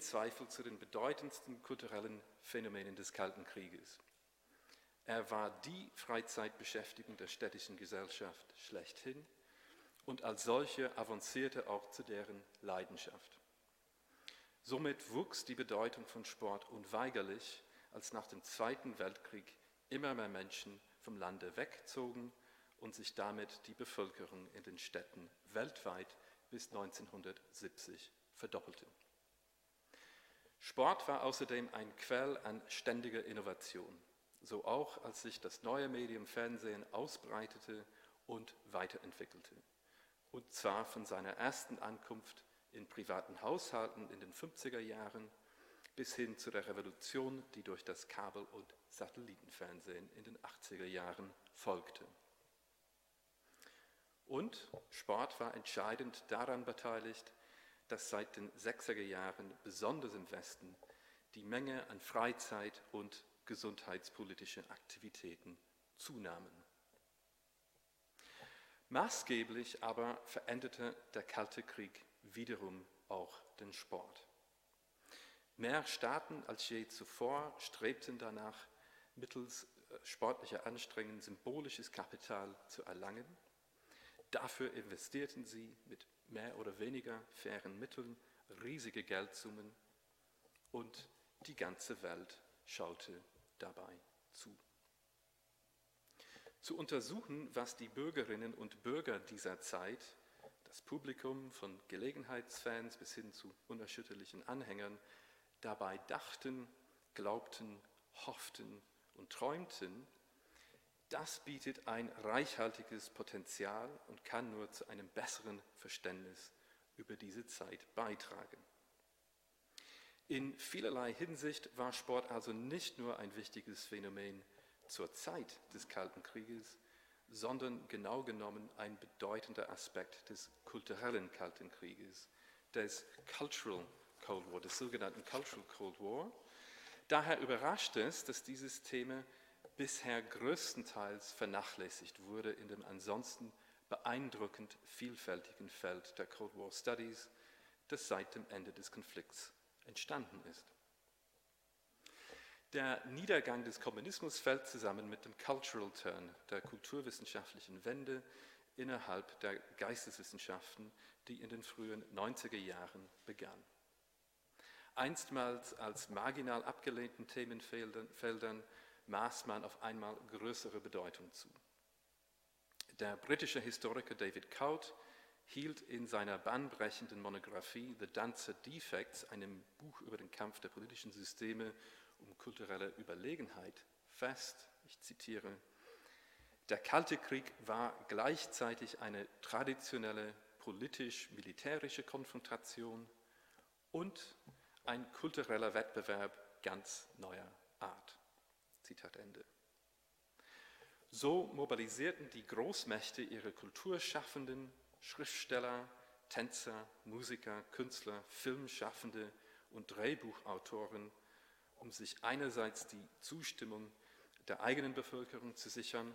Zweifel zu den bedeutendsten kulturellen Phänomenen des Kalten Krieges. Er war die Freizeitbeschäftigung der städtischen Gesellschaft schlechthin und als solche avancierte auch zu deren Leidenschaft. Somit wuchs die Bedeutung von Sport unweigerlich, als nach dem Zweiten Weltkrieg immer mehr Menschen vom Lande wegzogen und sich damit die Bevölkerung in den Städten weltweit bis 1970 verdoppelte. Sport war außerdem ein Quell an ständiger Innovation, so auch als sich das neue Medium Fernsehen ausbreitete und weiterentwickelte. Und zwar von seiner ersten Ankunft in privaten Haushalten in den 50er Jahren bis hin zu der Revolution, die durch das Kabel- und Satellitenfernsehen in den 80er Jahren folgte. Und Sport war entscheidend daran beteiligt, dass seit den 60er Jahren, besonders im Westen, die Menge an Freizeit- und gesundheitspolitischen Aktivitäten zunahmen. Maßgeblich aber veränderte der Kalte Krieg wiederum auch den Sport. Mehr Staaten als je zuvor strebten danach, mittels äh, sportlicher Anstrengungen symbolisches Kapital zu erlangen. Dafür investierten sie mit mehr oder weniger fairen Mitteln riesige Geldsummen und die ganze Welt schaute dabei zu. Zu untersuchen, was die Bürgerinnen und Bürger dieser Zeit, das Publikum von Gelegenheitsfans bis hin zu unerschütterlichen Anhängern, dabei dachten, glaubten, hofften und träumten, das bietet ein reichhaltiges Potenzial und kann nur zu einem besseren Verständnis über diese Zeit beitragen. In vielerlei Hinsicht war Sport also nicht nur ein wichtiges Phänomen zur Zeit des Kalten Krieges, sondern genau genommen ein bedeutender Aspekt des kulturellen Kalten Krieges, des Cultural Cold War, des sogenannten Cultural Cold War. Daher überrascht es, dass dieses Thema bisher größtenteils vernachlässigt wurde in dem ansonsten beeindruckend vielfältigen Feld der Cold War Studies, das seit dem Ende des Konflikts entstanden ist. Der Niedergang des Kommunismus fällt zusammen mit dem Cultural Turn, der kulturwissenschaftlichen Wende innerhalb der Geisteswissenschaften, die in den frühen 90er Jahren begann. Einstmals als marginal abgelehnten Themenfeldern maß man auf einmal größere Bedeutung zu. Der britische Historiker David Cout hielt in seiner bahnbrechenden Monographie The Dancer Defects, einem Buch über den Kampf der politischen Systeme um kulturelle Überlegenheit, fest, ich zitiere, der Kalte Krieg war gleichzeitig eine traditionelle politisch-militärische Konfrontation und ein kultureller Wettbewerb ganz neuer Art. Zitat Ende. So mobilisierten die Großmächte ihre Kulturschaffenden, Schriftsteller, Tänzer, Musiker, Künstler, Filmschaffende und Drehbuchautoren, um sich einerseits die Zustimmung der eigenen Bevölkerung zu sichern,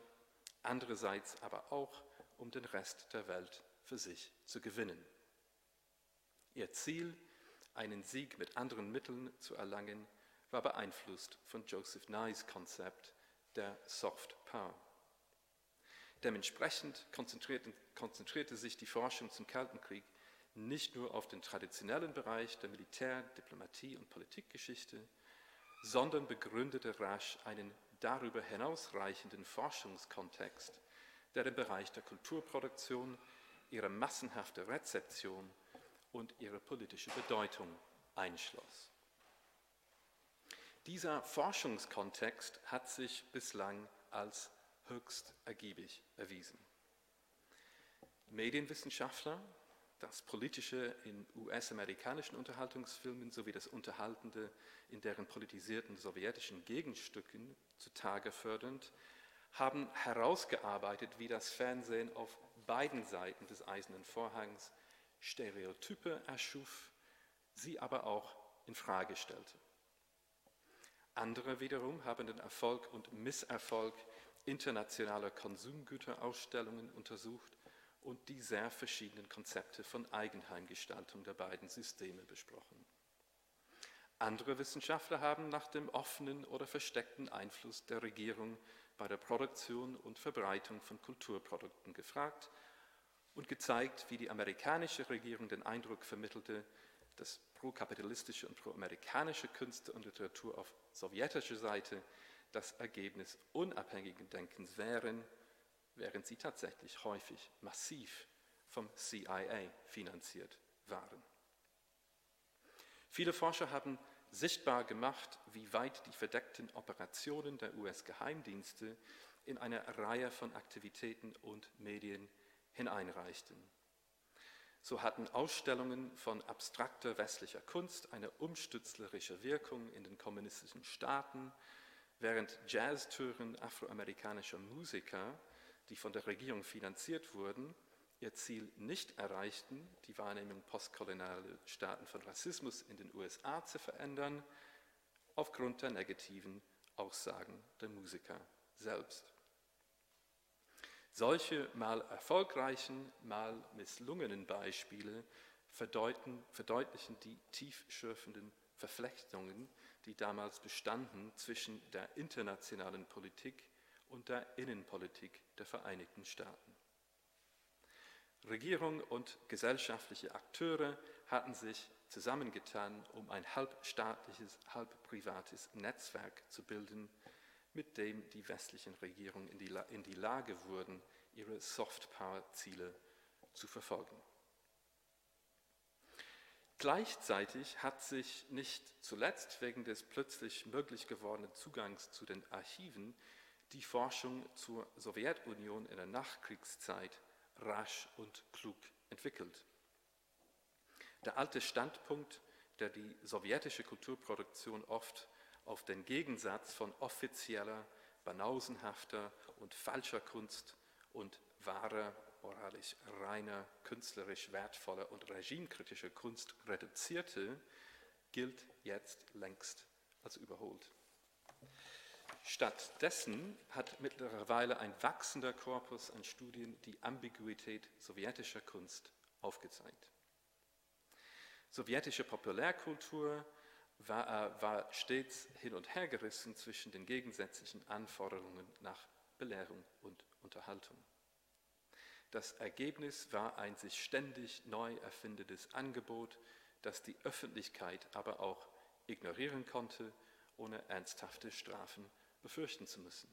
andererseits aber auch, um den Rest der Welt für sich zu gewinnen. Ihr Ziel, einen Sieg mit anderen Mitteln zu erlangen, war beeinflusst von Joseph Nye's Konzept der Soft Power. Dementsprechend konzentrierte, konzentrierte sich die Forschung zum Kalten Krieg nicht nur auf den traditionellen Bereich der Militär-, Diplomatie und Politikgeschichte, sondern begründete rasch einen darüber hinausreichenden Forschungskontext, der den Bereich der Kulturproduktion, ihre massenhafte Rezeption und ihre politische Bedeutung einschloss. Dieser Forschungskontext hat sich bislang als höchst ergiebig erwiesen. Medienwissenschaftler, das Politische in US-amerikanischen Unterhaltungsfilmen sowie das Unterhaltende in deren politisierten sowjetischen Gegenstücken zutage fördernd, haben herausgearbeitet, wie das Fernsehen auf beiden Seiten des eisernen Vorhangs Stereotype erschuf, sie aber auch in Frage stellte. Andere wiederum haben den Erfolg und Misserfolg internationaler Konsumgüterausstellungen untersucht und die sehr verschiedenen Konzepte von Eigenheimgestaltung der beiden Systeme besprochen. Andere Wissenschaftler haben nach dem offenen oder versteckten Einfluss der Regierung bei der Produktion und Verbreitung von Kulturprodukten gefragt und gezeigt, wie die amerikanische Regierung den Eindruck vermittelte, dass pro-kapitalistische und pro-amerikanische Künste und Literatur auf sowjetischer Seite das Ergebnis unabhängigen Denkens wären, während sie tatsächlich häufig massiv vom CIA finanziert waren. Viele Forscher haben sichtbar gemacht, wie weit die verdeckten Operationen der US-Geheimdienste in eine Reihe von Aktivitäten und Medien hineinreichten. So hatten Ausstellungen von abstrakter westlicher Kunst eine umstützlerische Wirkung in den kommunistischen Staaten, während Jazztouren afroamerikanischer Musiker, die von der Regierung finanziert wurden, ihr Ziel nicht erreichten, die Wahrnehmung postkolonialer Staaten von Rassismus in den USA zu verändern, aufgrund der negativen Aussagen der Musiker selbst. Solche mal erfolgreichen, mal misslungenen Beispiele verdeutlichen die tiefschürfenden Verflechtungen, die damals bestanden zwischen der internationalen Politik und der Innenpolitik der Vereinigten Staaten. Regierung und gesellschaftliche Akteure hatten sich zusammengetan, um ein halbstaatliches, halbprivates Netzwerk zu bilden, mit dem die westlichen Regierungen in die, in die Lage wurden, ihre Soft-Power-Ziele zu verfolgen. Gleichzeitig hat sich nicht zuletzt wegen des plötzlich möglich gewordenen Zugangs zu den Archiven die Forschung zur Sowjetunion in der Nachkriegszeit rasch und klug entwickelt. Der alte Standpunkt, der die sowjetische Kulturproduktion oft auf den Gegensatz von offizieller, banausenhafter und falscher Kunst und wahrer, moralisch reiner, künstlerisch wertvoller und regimekritischer Kunst reduzierte, gilt jetzt längst als überholt. Stattdessen hat mittlerweile ein wachsender Korpus an Studien die Ambiguität sowjetischer Kunst aufgezeigt. Sowjetische Populärkultur war, war stets hin und her gerissen zwischen den gegensätzlichen Anforderungen nach Belehrung und Unterhaltung. Das Ergebnis war ein sich ständig neu erfindendes Angebot, das die Öffentlichkeit aber auch ignorieren konnte, ohne ernsthafte Strafen befürchten zu müssen.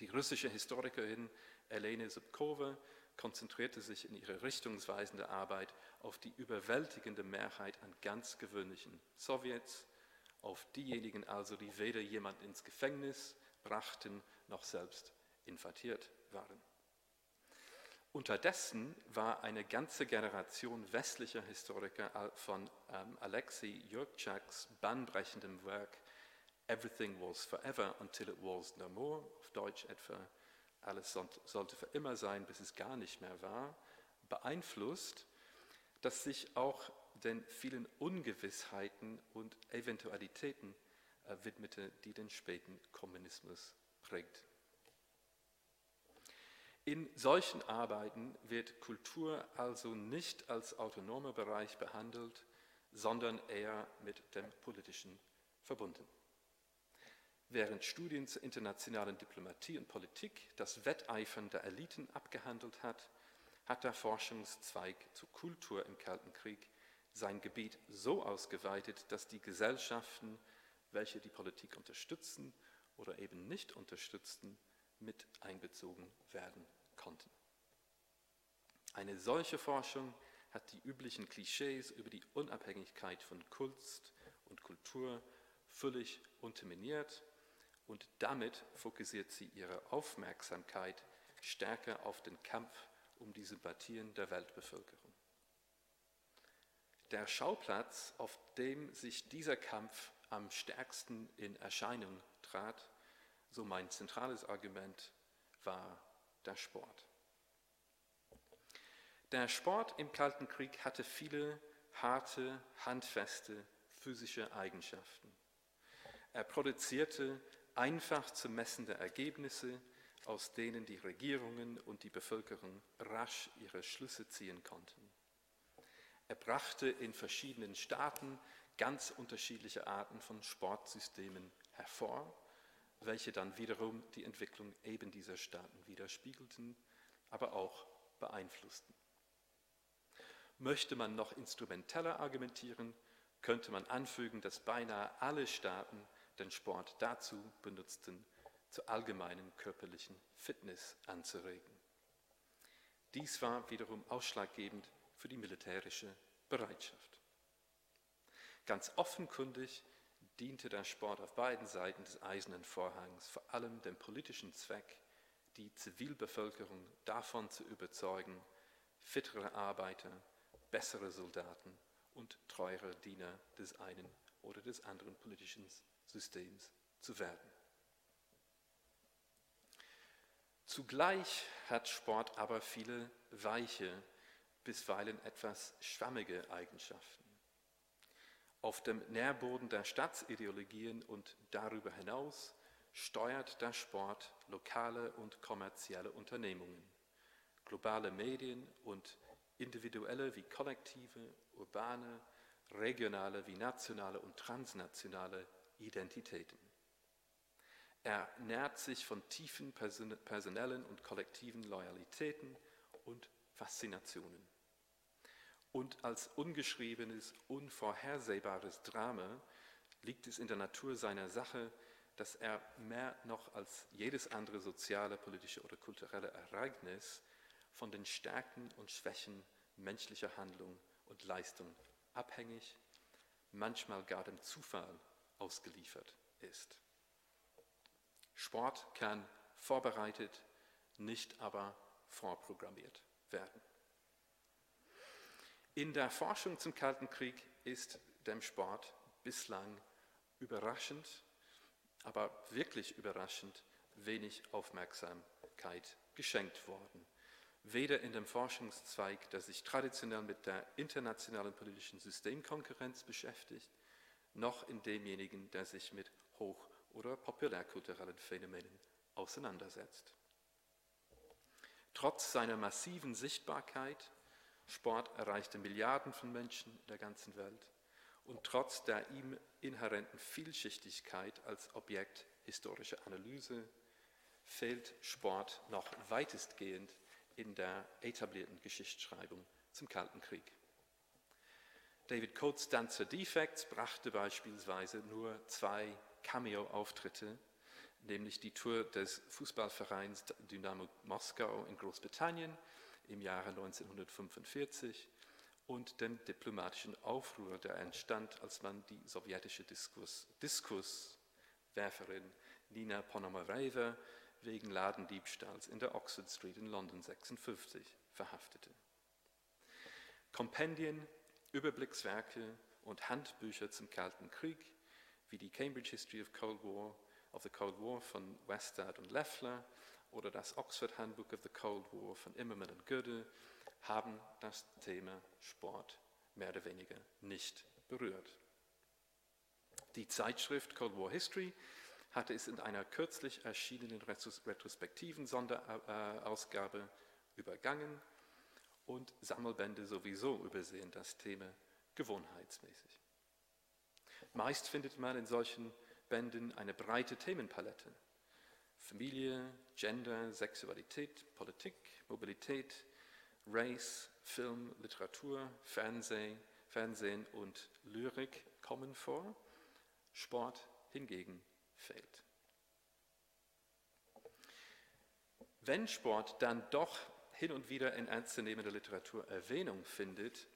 Die russische Historikerin Elene Subkova konzentrierte sich in ihrer richtungsweisenden Arbeit auf die überwältigende Mehrheit an ganz gewöhnlichen Sowjets, auf diejenigen also, die weder jemand ins Gefängnis brachten noch selbst infartiert waren. Unterdessen war eine ganze Generation westlicher Historiker von ähm, Alexei Jurchaks bahnbrechendem Werk Everything was forever until it was no more, auf Deutsch etwa alles sollte für immer sein, bis es gar nicht mehr war, beeinflusst, dass sich auch den vielen Ungewissheiten und Eventualitäten äh, widmete, die den späten Kommunismus prägt. In solchen Arbeiten wird Kultur also nicht als autonomer Bereich behandelt, sondern eher mit dem Politischen verbunden. Während Studien zur internationalen Diplomatie und Politik das Wetteifern der Eliten abgehandelt hat, hat der Forschungszweig zur Kultur im Kalten Krieg sein Gebiet so ausgeweitet, dass die Gesellschaften, welche die Politik unterstützen oder eben nicht unterstützten, mit einbezogen werden konnten. Eine solche Forschung hat die üblichen Klischees über die Unabhängigkeit von Kunst und Kultur völlig unterminiert und damit fokussiert sie ihre Aufmerksamkeit stärker auf den Kampf um die Sympathien der Weltbevölkerung. der Schauplatz, auf dem sich dieser Kampf am stärksten in Erscheinung trat, so mein zentrales Argument, war der Sport. Der Sport im Kalten Krieg hatte viele harte, handfeste physische Eigenschaften. Er produzierte einfach zu messende Ergebnisse, aus denen die Regierungen und die Bevölkerung rasch ihre Schlüsse ziehen konnten. Er brachte in verschiedenen Staaten ganz unterschiedliche Arten von Sportsystemen hervor, welche dann wiederum die Entwicklung eben dieser Staaten widerspiegelten, aber auch beeinflussten. Möchte man noch instrumenteller argumentieren, könnte man anfügen, dass beinahe alle Staaten den Sport dazu benutzten, zur allgemeinen körperlichen Fitness anzuregen. Dies war wiederum ausschlaggebend für die militärische Bereitschaft. Ganz offenkundig diente der Sport auf beiden Seiten des Eisernen Vorhangs vor allem dem politischen Zweck, die Zivilbevölkerung davon zu überzeugen, fittere Arbeiter bessere Soldaten und treuere Diener des einen oder des anderen politischen Systems zu werden. Zugleich hat Sport aber viele weiche, bisweilen etwas schwammige Eigenschaften. Auf dem Nährboden der Stadtsideologien und darüber hinaus steuert der Sport lokale und kommerzielle Unternehmungen, globale Medien und individuelle wie kollektive, urbane, regionale wie nationale und transnationale Identitäten. Er nährt sich von tiefen personellen und kollektiven Loyalitäten und Faszinationen. Und als ungeschriebenes, unvorhersehbares Drama liegt es in der Natur seiner Sache, dass er mehr noch als jedes andere soziale, politische oder kulturelle Ereignis von den Stärken und Schwächen menschlicher Handlung und Leistung abhängig, manchmal gar dem Zufall ausgeliefert ist. Sport kann vorbereitet, nicht aber vorprogrammiert werden. In der Forschung zum Kalten Krieg ist dem Sport bislang überraschend, aber wirklich überraschend wenig Aufmerksamkeit geschenkt worden weder in dem Forschungszweig, der sich traditionell mit der internationalen politischen Systemkonkurrenz beschäftigt, noch in demjenigen, der sich mit hoch- oder populärkulturellen Phänomenen auseinandersetzt. Trotz seiner massiven Sichtbarkeit, Sport erreichte Milliarden von Menschen in der ganzen Welt, und trotz der ihm inhärenten Vielschichtigkeit als Objekt historischer Analyse, fehlt Sport noch weitestgehend in der etablierten Geschichtsschreibung zum Kalten Krieg. David Coates Dancer Defects brachte beispielsweise nur zwei Cameo-Auftritte, nämlich die Tour des Fußballvereins Dynamo Moskau in Großbritannien im Jahre 1945 und dem diplomatischen Aufruhr, der entstand, als man die sowjetische Diskurs, Diskurswerferin Nina Ponomareва wegen Ladendiebstahls in der Oxford Street in London 56 verhaftete. Kompendien, Überblickswerke und Handbücher zum Kalten Krieg, wie die Cambridge History of, Cold War, of the Cold War von Westad und Leffler oder das Oxford Handbook of the Cold War von Immerman und Goethe, haben das Thema Sport mehr oder weniger nicht berührt. Die Zeitschrift Cold War History hatte es in einer kürzlich erschienenen retrospektiven Sonderausgabe übergangen und Sammelbände sowieso übersehen das Thema gewohnheitsmäßig. Meist findet man in solchen Bänden eine breite Themenpalette. Familie, Gender, Sexualität, Politik, Mobilität, Race, Film, Literatur, Fernsehen, Fernsehen und Lyrik kommen vor, Sport hingegen fällt. Wenn Sport dann doch hin und wieder in ernstzunehmender Literatur Erwähnung findet,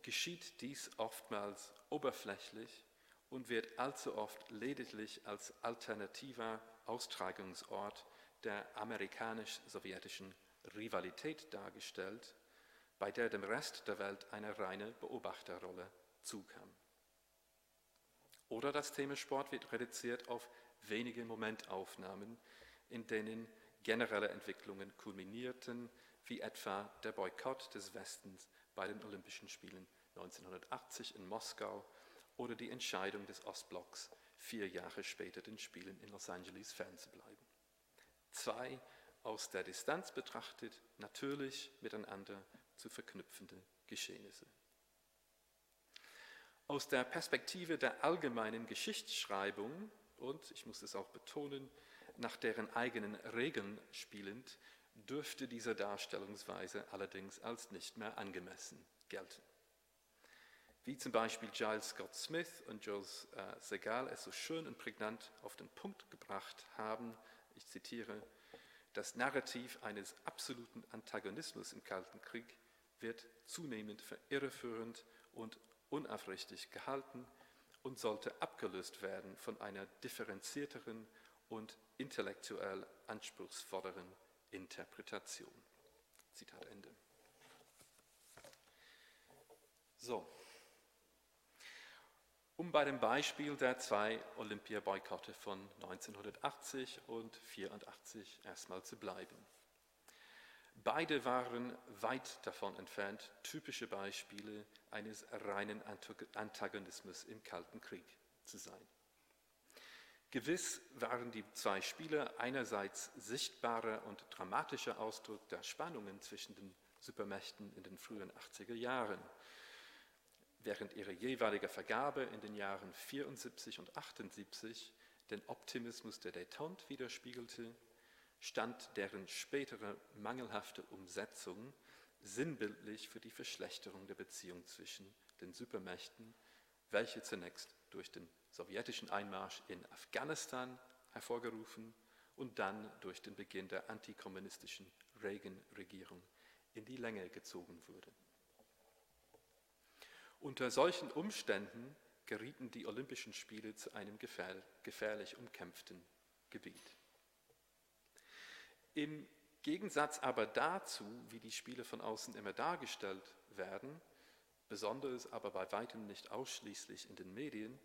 geschieht dies oftmals oberflächlich und wird allzu oft lediglich als alternativer Austragungsort der amerikanisch-sowjetischen Rivalität dargestellt, bei der dem Rest der Welt eine reine Beobachterrolle zukam. Oder das Thema Sport wird reduziert auf wenige Momentaufnahmen, in denen generelle Entwicklungen kulminierten, wie etwa der Boykott des Westens bei den Olympischen Spielen 1980 in Moskau oder die Entscheidung des Ostblocks, vier Jahre später den Spielen in Los Angeles fernzubleiben. Zwei aus der Distanz betrachtet natürlich miteinander zu verknüpfende Geschehnisse. Aus der Perspektive der allgemeinen Geschichtsschreibung und, ich muss es auch betonen, nach deren eigenen Regeln spielend, dürfte diese Darstellungsweise allerdings als nicht mehr angemessen gelten. Wie zum Beispiel Giles Scott Smith und Jules äh, Segal es so schön und prägnant auf den Punkt gebracht haben, ich zitiere, das Narrativ eines absoluten Antagonismus im Kalten Krieg wird zunehmend für irreführend und unaufrichtig gehalten und sollte abgelöst werden von einer differenzierteren und intellektuell anspruchsvolleren Interpretation. Zitat Ende. So, um bei dem Beispiel der zwei Olympiaboykotte von 1980 und 1984 erstmal zu bleiben. Beide waren weit davon entfernt, typische Beispiele eines reinen Antagonismus im Kalten Krieg zu sein. Gewiss waren die zwei Spiele einerseits sichtbarer und dramatischer Ausdruck der Spannungen zwischen den Supermächten in den frühen 80er Jahren. Während ihre jeweilige Vergabe in den Jahren 74 und 78 den Optimismus der Détente widerspiegelte, stand deren spätere mangelhafte Umsetzung sinnbildlich für die Verschlechterung der Beziehung zwischen den Supermächten, welche zunächst durch den sowjetischen Einmarsch in Afghanistan hervorgerufen und dann durch den Beginn der antikommunistischen Reagan-Regierung in die Länge gezogen wurde. Unter solchen Umständen gerieten die Olympischen Spiele zu einem gefährlich umkämpften Gebiet. Im Gegensatz aber dazu, wie die Spiele von außen immer dargestellt werden, besonders aber bei weitem nicht ausschließlich in den Medien,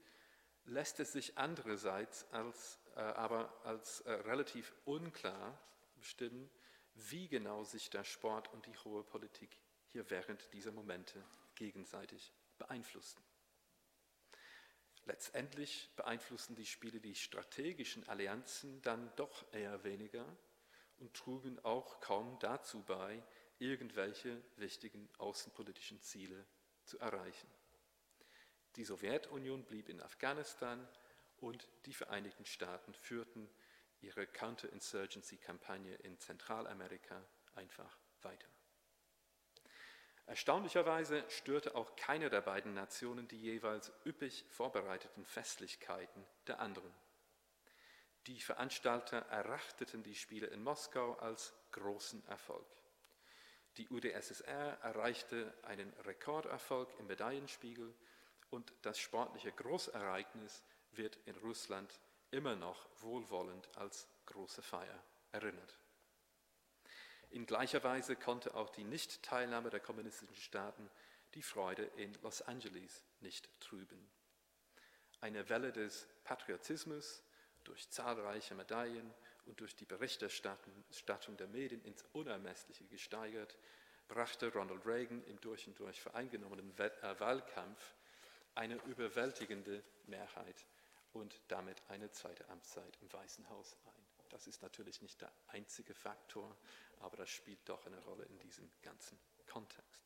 lässt es sich andererseits als, äh, aber als äh, relativ unklar bestimmen, wie genau sich der Sport und die hohe Politik hier während dieser Momente gegenseitig beeinflussten. Letztendlich beeinflussten die Spiele die strategischen Allianzen dann doch eher weniger und trugen auch kaum dazu bei, irgendwelche wichtigen außenpolitischen Ziele zu erreichen. Die Sowjetunion blieb in Afghanistan und die Vereinigten Staaten führten ihre Counterinsurgency-Kampagne in Zentralamerika einfach weiter. Erstaunlicherweise störte auch keine der beiden Nationen die jeweils üppig vorbereiteten Festlichkeiten der anderen. Die Veranstalter erachteten die Spiele in Moskau als großen Erfolg. Die UdSSR erreichte einen Rekorderfolg im Medaillenspiegel und das sportliche Großereignis wird in Russland immer noch wohlwollend als große Feier erinnert. In gleicher Weise konnte auch die Nichtteilnahme der kommunistischen Staaten die Freude in Los Angeles nicht trüben. Eine Welle des Patriotismus durch zahlreiche Medaillen und durch die Berichterstattung der Medien ins Unermessliche gesteigert, brachte Ronald Reagan im durch und durch vereingenommenen äh, Wahlkampf eine überwältigende Mehrheit und damit eine zweite Amtszeit im Weißen Haus ein. Das ist natürlich nicht der einzige Faktor, aber das spielt doch eine Rolle in diesem ganzen Kontext.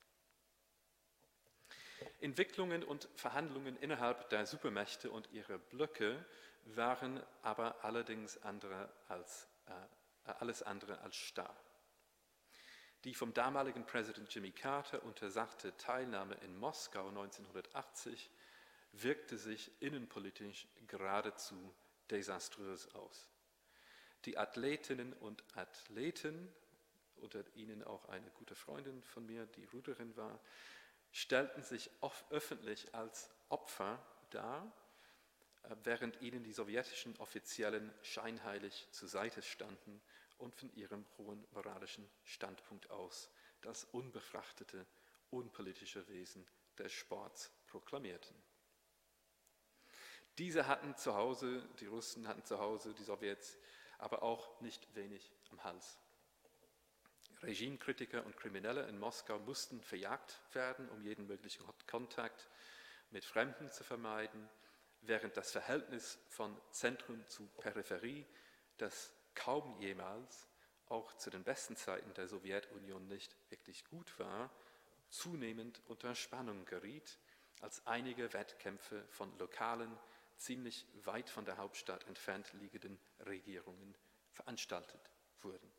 Entwicklungen und Verhandlungen innerhalb der Supermächte und ihrer Blöcke waren aber allerdings andere als, äh, alles andere als starr. Die vom damaligen Präsident Jimmy Carter untersagte Teilnahme in Moskau 1980 wirkte sich innenpolitisch geradezu desaströs aus. Die Athletinnen und Athleten, unter ihnen auch eine gute Freundin von mir, die Ruderin war, stellten sich öffentlich als Opfer dar äh, während ihnen die sowjetischen Offiziellen scheinheilig zur Seite standen und von ihrem hohen moralischen Standpunkt aus das unbefrachtete, unpolitische Wesen des Sports proklamierten. Diese hatten zu Hause, die Russen hatten zu Hause, die Sowjets, aber auch nicht wenig am Hals. Regimekritiker und Kriminelle in Moskau mussten verjagt werden, um jeden möglichen Kontakt mit Fremden zu vermeiden, während das Verhältnis von Zentrum zu Peripherie, das kaum jemals, auch zu den besten Zeiten der Sowjetunion nicht wirklich gut war, zunehmend unter Spannung geriet, als einige Wettkämpfe von lokalen, ziemlich weit von der Hauptstadt entfernt liegenden Regierungen veranstaltet wurden.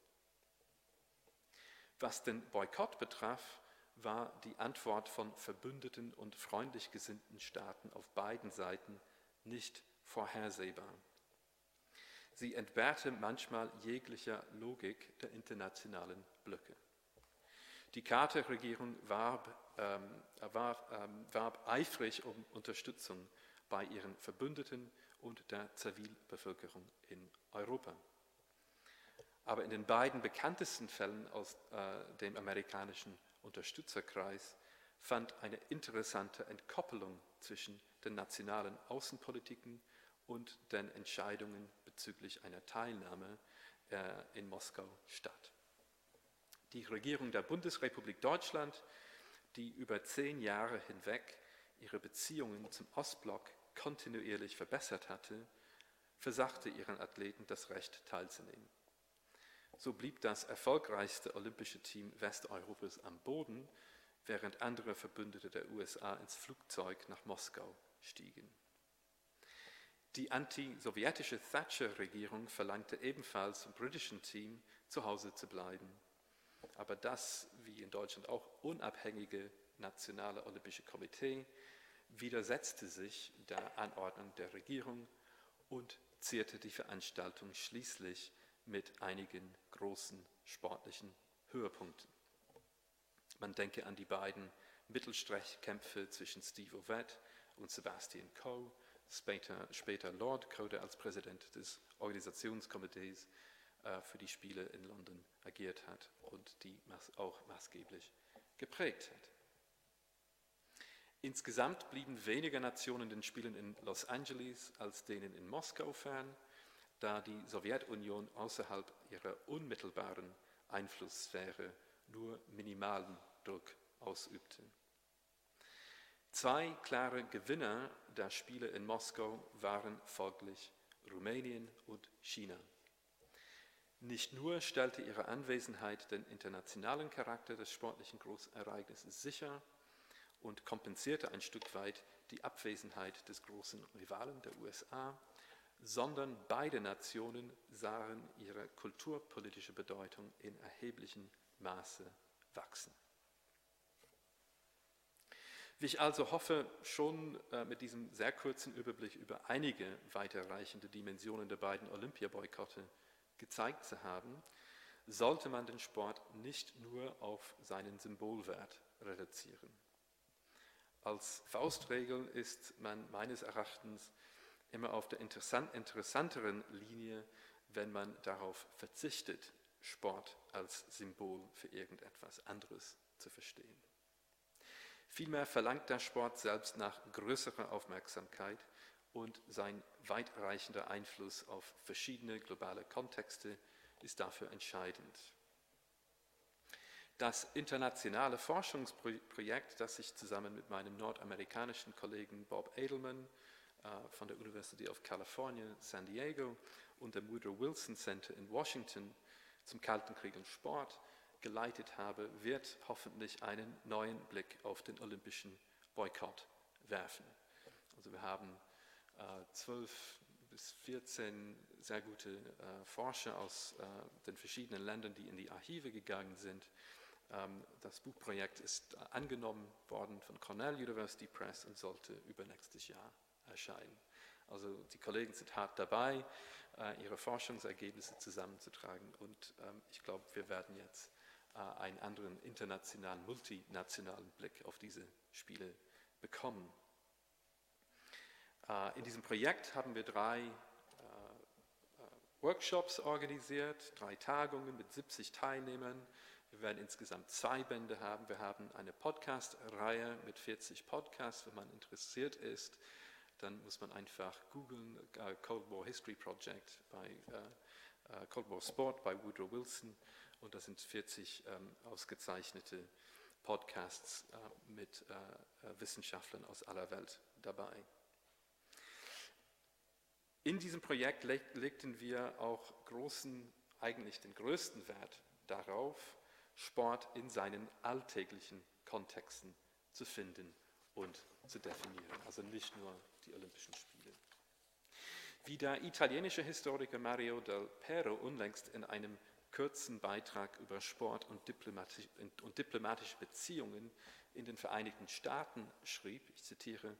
Was den Boykott betraf, war die Antwort von verbündeten und freundlich gesinnten Staaten auf beiden Seiten nicht vorhersehbar. Sie entbehrte manchmal jeglicher Logik der internationalen Blöcke. Die Carter-Regierung warb, ähm, warb, ähm, warb eifrig um Unterstützung bei ihren Verbündeten und der Zivilbevölkerung in Europa. Aber in den beiden bekanntesten Fällen aus äh, dem amerikanischen Unterstützerkreis fand eine interessante Entkoppelung zwischen den nationalen Außenpolitiken und den Entscheidungen bezüglich einer Teilnahme äh, in Moskau statt. Die Regierung der Bundesrepublik Deutschland, die über zehn Jahre hinweg ihre Beziehungen zum Ostblock kontinuierlich verbessert hatte, versagte ihren Athleten das Recht teilzunehmen. So blieb das erfolgreichste olympische Team Westeuropas am Boden, während andere Verbündete der USA ins Flugzeug nach Moskau stiegen. Die anti-sowjetische Thatcher-Regierung verlangte ebenfalls vom britischen Team zu Hause zu bleiben. Aber das, wie in Deutschland auch, unabhängige nationale olympische Komitee widersetzte sich der Anordnung der Regierung und zierte die Veranstaltung schließlich mit einigen großen sportlichen Höhepunkten. Man denke an die beiden Mittelstreckenkämpfe zwischen Steve Ovett und Sebastian Coe, später, später Lord Coe, der als Präsident des Organisationskomitees äh, für die Spiele in London agiert hat und die auch maßgeblich geprägt hat. Insgesamt blieben weniger Nationen den Spielen in Los Angeles als denen in Moskau fern da die Sowjetunion außerhalb ihrer unmittelbaren Einflusssphäre nur minimalen Druck ausübte. Zwei klare Gewinner der Spiele in Moskau waren folglich Rumänien und China. Nicht nur stellte ihre Anwesenheit den internationalen Charakter des sportlichen Großereignisses sicher und kompensierte ein Stück weit die Abwesenheit des großen Rivalen der USA, sondern beide Nationen sahen ihre kulturpolitische Bedeutung in erheblichem Maße wachsen. Wie ich also hoffe, schon äh, mit diesem sehr kurzen Überblick über einige weiterreichende Dimensionen der beiden Olympiaboykotte gezeigt zu haben, sollte man den Sport nicht nur auf seinen Symbolwert reduzieren. Als Faustregel ist man meines Erachtens immer auf der interessanteren Linie, wenn man darauf verzichtet, Sport als Symbol für irgendetwas anderes zu verstehen. Vielmehr verlangt der Sport selbst nach größerer Aufmerksamkeit und sein weitreichender Einfluss auf verschiedene globale Kontexte ist dafür entscheidend. Das internationale Forschungsprojekt, das ich zusammen mit meinem nordamerikanischen Kollegen Bob Edelman von der University of California, San Diego und dem Woodrow Wilson Center in Washington zum Kalten Krieg und Sport geleitet habe, wird hoffentlich einen neuen Blick auf den olympischen Boykott werfen. Also wir haben äh, zwölf bis 14 sehr gute äh, Forscher aus äh, den verschiedenen Ländern, die in die Archive gegangen sind. Ähm, das Buchprojekt ist angenommen worden von Cornell University Press und sollte übernächstes Jahr erscheinen. Also die Kollegen sind hart dabei, äh, ihre Forschungsergebnisse zusammenzutragen und ähm, ich glaube, wir werden jetzt äh, einen anderen internationalen, multinationalen Blick auf diese Spiele bekommen. Äh, in diesem Projekt haben wir drei Workshops organisiert, drei Tagungen mit 70 Teilnehmern. Wir werden insgesamt zwei Bände haben. Wir haben eine Podcast-Reihe mit 40 Podcasts. Wenn man interessiert ist, dann muss man einfach googeln uh, Cold War History Project bei uh, Cold War Sport bei Woodrow Wilson und das sind 40 ähm, ausgezeichnete Podcasts äh, mit äh, Wissenschaftlern aus aller Welt dabei. In diesem Projekt legten wir auch großen, eigentlich den größten Wert darauf, Sport in seinen alltäglichen Kontexten zu finden und zu definieren, also nicht nur die Olympischen Spiele. Wie der italienische Historiker Mario del Pero unlängst in einem kurzen Beitrag über Sport und diplomatische, und diplomatische Beziehungen in den Vereinigten Staaten schrieb, ich zitiere,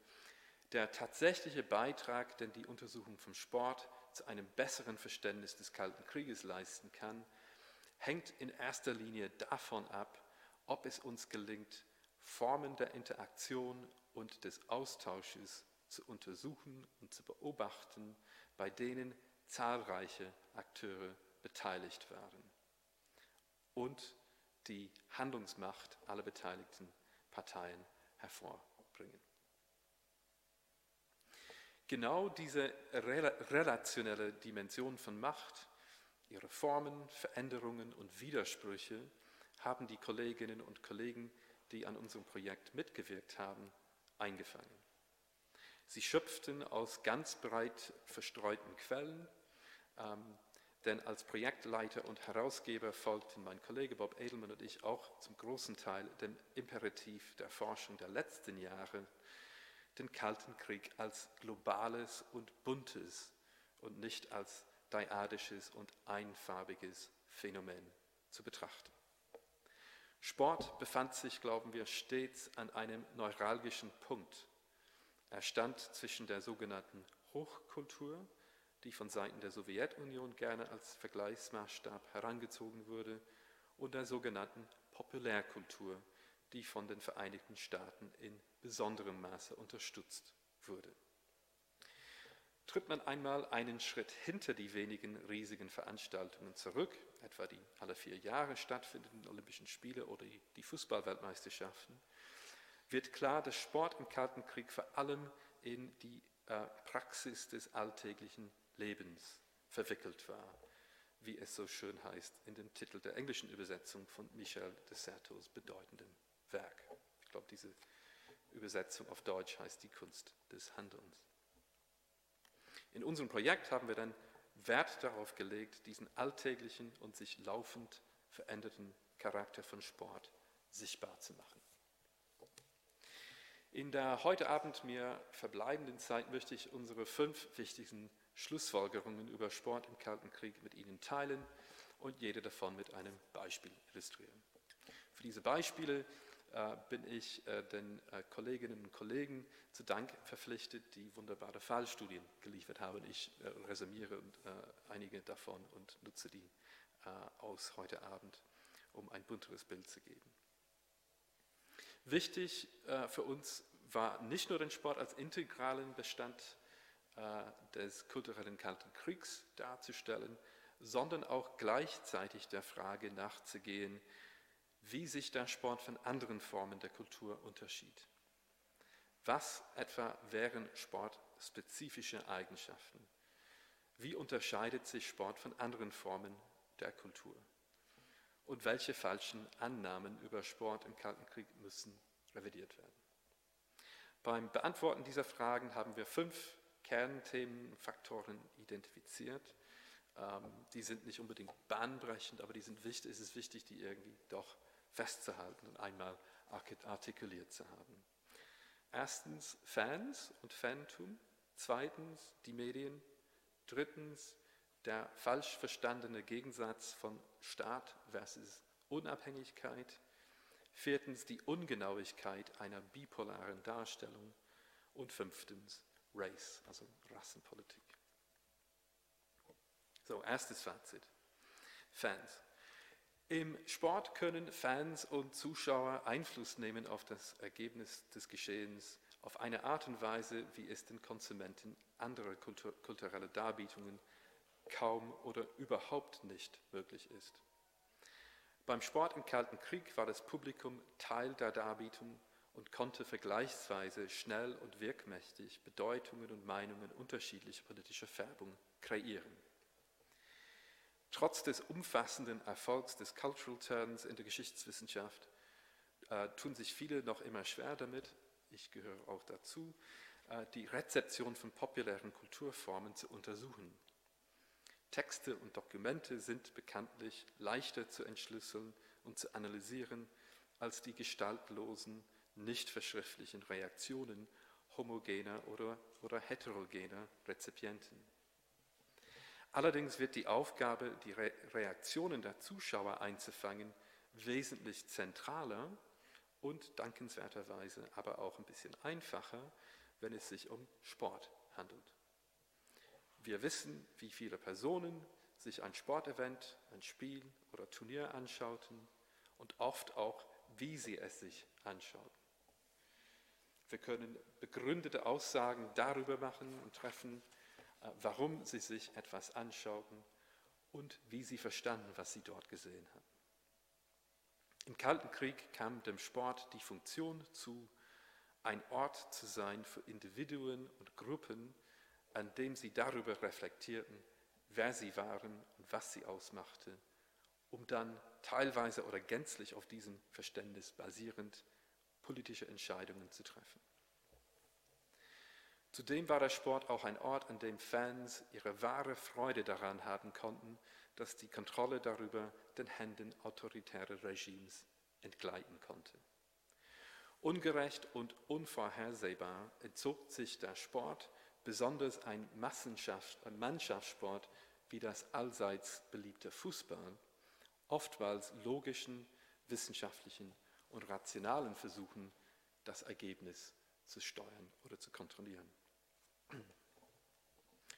der tatsächliche Beitrag, den die Untersuchung vom Sport zu einem besseren Verständnis des Kalten Krieges leisten kann, hängt in erster Linie davon ab, ob es uns gelingt, Formen der Interaktion und des Austausches zu untersuchen und zu beobachten, bei denen zahlreiche Akteure beteiligt waren und die Handlungsmacht aller beteiligten Parteien hervorbringen. Genau diese relationelle Dimension von Macht Ihre Formen, Veränderungen und Widersprüche haben die Kolleginnen und Kollegen, die an unserem Projekt mitgewirkt haben, eingefangen. Sie schöpften aus ganz breit verstreuten Quellen, ähm, denn als Projektleiter und Herausgeber folgten mein Kollege Bob Edelman und ich auch zum großen Teil dem Imperativ der Forschung der letzten Jahre, den Kalten Krieg als globales und buntes und nicht als dyadisches und einfarbiges Phänomen zu betrachten. Sport befand sich, glauben wir, stets an einem neuralgischen Punkt. Er stand zwischen der sogenannten Hochkultur, die von Seiten der Sowjetunion gerne als Vergleichsmaßstab herangezogen wurde, und der sogenannten Populärkultur, die von den Vereinigten Staaten in besonderem Maße unterstützt wurde. Tritt man einmal einen Schritt hinter die wenigen riesigen Veranstaltungen zurück, etwa die alle vier Jahre stattfindenden Olympischen Spiele oder die Fußballweltmeisterschaften, wird klar, dass Sport im Kalten Krieg vor allem in die äh, Praxis des alltäglichen Lebens verwickelt war, wie es so schön heißt in dem Titel der englischen Übersetzung von Michel de Certeaus bedeutendem Werk. Ich glaube, diese Übersetzung auf Deutsch heißt die Kunst des Handelns. In unserem Projekt haben wir dann Wert darauf gelegt, diesen alltäglichen und sich laufend veränderten Charakter von Sport sichtbar zu machen. In der heute Abend mir verbleibenden Zeit möchte ich unsere fünf wichtigsten Schlussfolgerungen über Sport im Kalten Krieg mit Ihnen teilen und jede davon mit einem Beispiel illustrieren. Für diese Beispiele bin ich äh, den äh, Kolleginnen und Kollegen zu Dank verpflichtet, die wunderbare Fallstudien geliefert haben. Ich resümiere einige davon und nutze die aus heute Abend, um ein bunteres Bild zu geben. Wichtig für uns war nicht nur den Sport als integralen Bestand des kulturellen Kalten Kriegs darzustellen, sondern auch gleichzeitig der Frage nachzugehen, wie sich der Sport von anderen Formen der Kultur unterschied. Was etwa wären sportspezifische Eigenschaften? Wie unterscheidet sich Sport von anderen Formen der Kultur? Und welche falschen Annahmen über Sport im Kalten Krieg müssen revidiert werden? Beim Beantworten dieser Fragen haben wir fünf Kernthemen, Faktoren identifiziert. Ähm, die sind nicht unbedingt bahnbrechend, aber die sind wichtig, es ist wichtig, die irgendwie doch festzuhalten und einmal artikuliert zu haben. Erstens Fans und Fantum, zweitens die Medien, drittens der falsch verstandene Gegensatz von Staat versus Unabhängigkeit, viertens die Ungenauigkeit einer bipolaren Darstellung und fünftens Race, also Rassenpolitik. So, erstes Fazit. Fans. Im Sport können Fans und Zuschauer Einfluss nehmen auf das Ergebnis des Geschehens auf eine Art und Weise, wie es den Konsumenten anderer kulturelle Darbietungen kaum oder überhaupt nicht möglich ist. Beim Sport im Kalten Krieg war das Publikum Teil der Darbietung und konnte vergleichsweise schnell und wirkmächtig Bedeutungen und Meinungen unterschiedlicher politischer Färbung kreieren. Trotz des umfassenden Erfolgs des Cultural Turns in der Geschichtswissenschaft äh, tun sich viele noch immer schwer damit, ich gehöre auch dazu, äh, die Rezeption von populären Kulturformen zu untersuchen. Texte und Dokumente sind bekanntlich leichter zu entschlüsseln und zu analysieren als die gestaltlosen, nicht verschriftlichen Reaktionen homogener oder, oder heterogener Rezipienten. Allerdings wird die Aufgabe, die Re Reaktionen der Zuschauer einzufangen, wesentlich zentraler und dankenswerterweise aber auch ein bisschen einfacher, wenn es sich um Sport handelt. Wir wissen, wie viele Personen sich ein Sportevent, ein Spiel oder Turnier anschauten und oft auch, wie sie es sich anschauten. Wir können begründete Aussagen darüber machen und treffen, warum sie sich etwas anschauten und wie sie verstanden, was sie dort gesehen haben. Im Kalten Krieg kam dem Sport die Funktion zu, ein Ort zu sein für Individuen und Gruppen, an dem sie darüber reflektierten, wer sie waren und was sie ausmachte, um dann teilweise oder gänzlich auf diesem Verständnis basierend politische Entscheidungen zu treffen. Zudem war der Sport auch ein Ort, an dem Fans ihre wahre Freude daran haben konnten, dass die Kontrolle darüber den Händen autoritärer Regimes entgleiten konnte. Ungerecht und unvorhersehbar entzog sich der Sport besonders ein Mannschaftssport wie das allseits beliebte Fußball, oftmals logischen, wissenschaftlichen und rationalen Versuchen, das Ergebnis zu steuern oder zu kontrollieren.